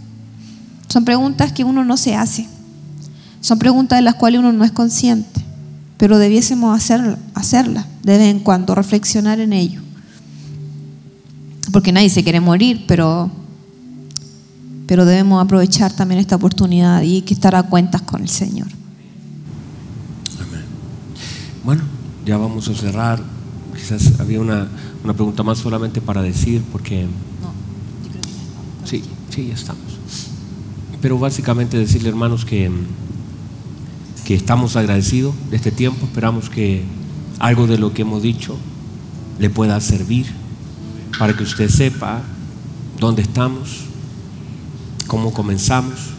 Son preguntas que uno no se hace. Son preguntas de las cuales uno no es consciente, pero debiésemos hacerlas hacerla de vez en cuando, reflexionar en ello. Porque nadie se quiere morir, pero pero debemos aprovechar también esta oportunidad y que estar a cuentas con el Señor. Amén. Bueno, ya vamos a cerrar. Quizás había una, una pregunta más solamente para decir, porque... No, Sí, sí, ya estamos. Pero básicamente decirle, hermanos, que, que estamos agradecidos de este tiempo. Esperamos que algo de lo que hemos dicho le pueda servir para que usted sepa dónde estamos, cómo comenzamos,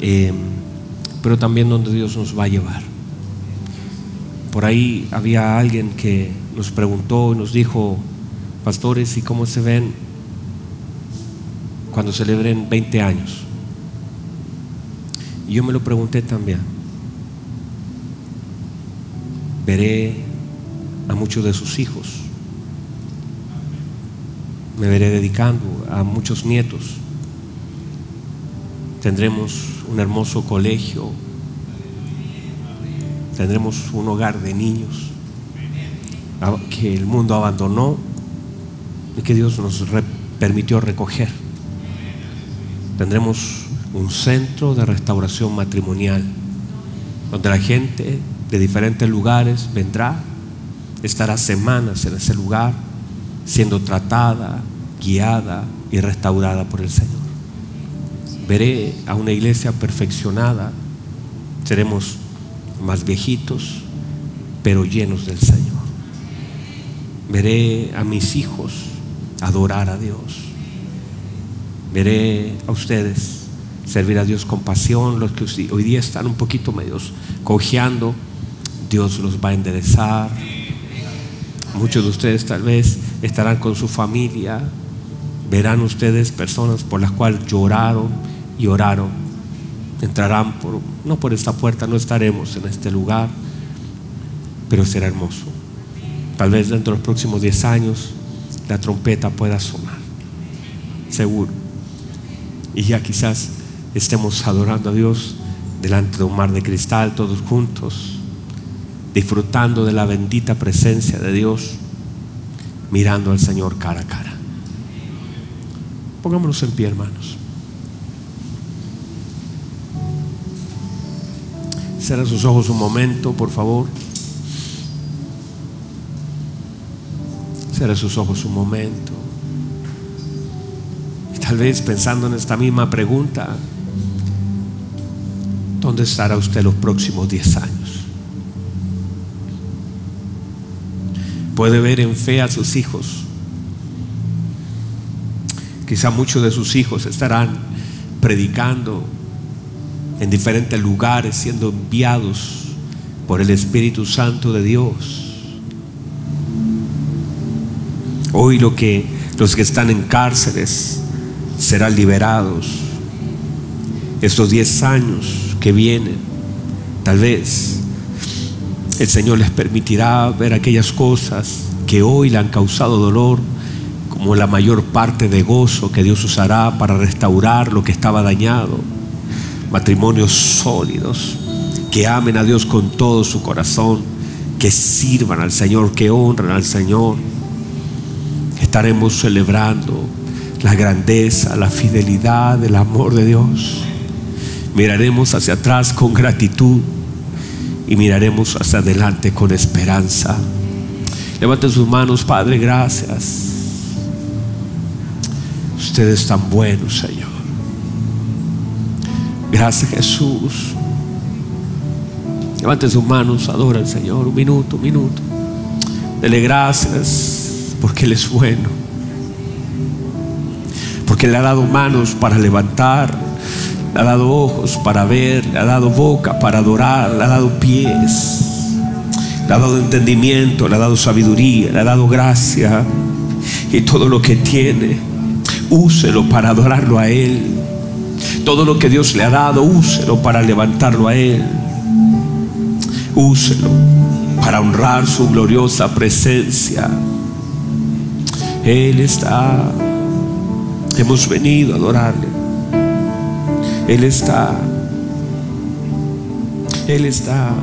eh, pero también donde Dios nos va a llevar. Por ahí había alguien que nos preguntó y nos dijo, pastores, ¿y cómo se ven cuando celebren 20 años? Y yo me lo pregunté también. Veré a muchos de sus hijos. Me veré dedicando a muchos nietos tendremos un hermoso colegio, tendremos un hogar de niños que el mundo abandonó y que Dios nos permitió recoger. Tendremos un centro de restauración matrimonial donde la gente de diferentes lugares vendrá, estará semanas en ese lugar siendo tratada, guiada y restaurada por el Señor veré a una iglesia perfeccionada, seremos más viejitos, pero llenos del Señor. Veré a mis hijos adorar a Dios. Veré a ustedes servir a Dios con pasión, los que hoy día están un poquito medios cojeando, Dios los va a enderezar. Muchos de ustedes tal vez estarán con su familia, verán ustedes personas por las cuales lloraron, y oraron. Entrarán por, no por esta puerta, no estaremos en este lugar, pero será hermoso. Tal vez dentro de los próximos 10 años la trompeta pueda sonar, seguro. Y ya quizás estemos adorando a Dios delante de un mar de cristal, todos juntos, disfrutando de la bendita presencia de Dios, mirando al Señor cara a cara. Pongámonos en pie, hermanos. Cierra sus ojos un momento, por favor. Cierra sus ojos un momento. Y tal vez pensando en esta misma pregunta, ¿dónde estará usted los próximos 10 años? Puede ver en fe a sus hijos. Quizá muchos de sus hijos estarán predicando en diferentes lugares, siendo enviados por el Espíritu Santo de Dios. Hoy lo que los que están en cárceles serán liberados. Estos 10 años que vienen, tal vez el Señor les permitirá ver aquellas cosas que hoy le han causado dolor como la mayor parte de gozo que Dios usará para restaurar lo que estaba dañado. Matrimonios sólidos, que amen a Dios con todo su corazón, que sirvan al Señor, que honren al Señor. Estaremos celebrando la grandeza, la fidelidad, el amor de Dios. Miraremos hacia atrás con gratitud y miraremos hacia adelante con esperanza. Levanten sus manos, Padre, gracias. Usted es tan bueno, Señor. Gracias, Jesús. Levanten sus manos, adora al Señor. Un minuto, un minuto. Dele gracias porque Él es bueno. Porque le ha dado manos para levantar le ha dado ojos para ver, le ha dado boca para adorar, le ha dado pies, le ha dado entendimiento, le ha dado sabiduría, le ha dado gracia y todo lo que tiene, úselo para adorarlo a Él. Todo lo que Dios le ha dado, úselo para levantarlo a Él. Úselo para honrar su gloriosa presencia. Él está. Hemos venido a adorarle. Él está. Él está.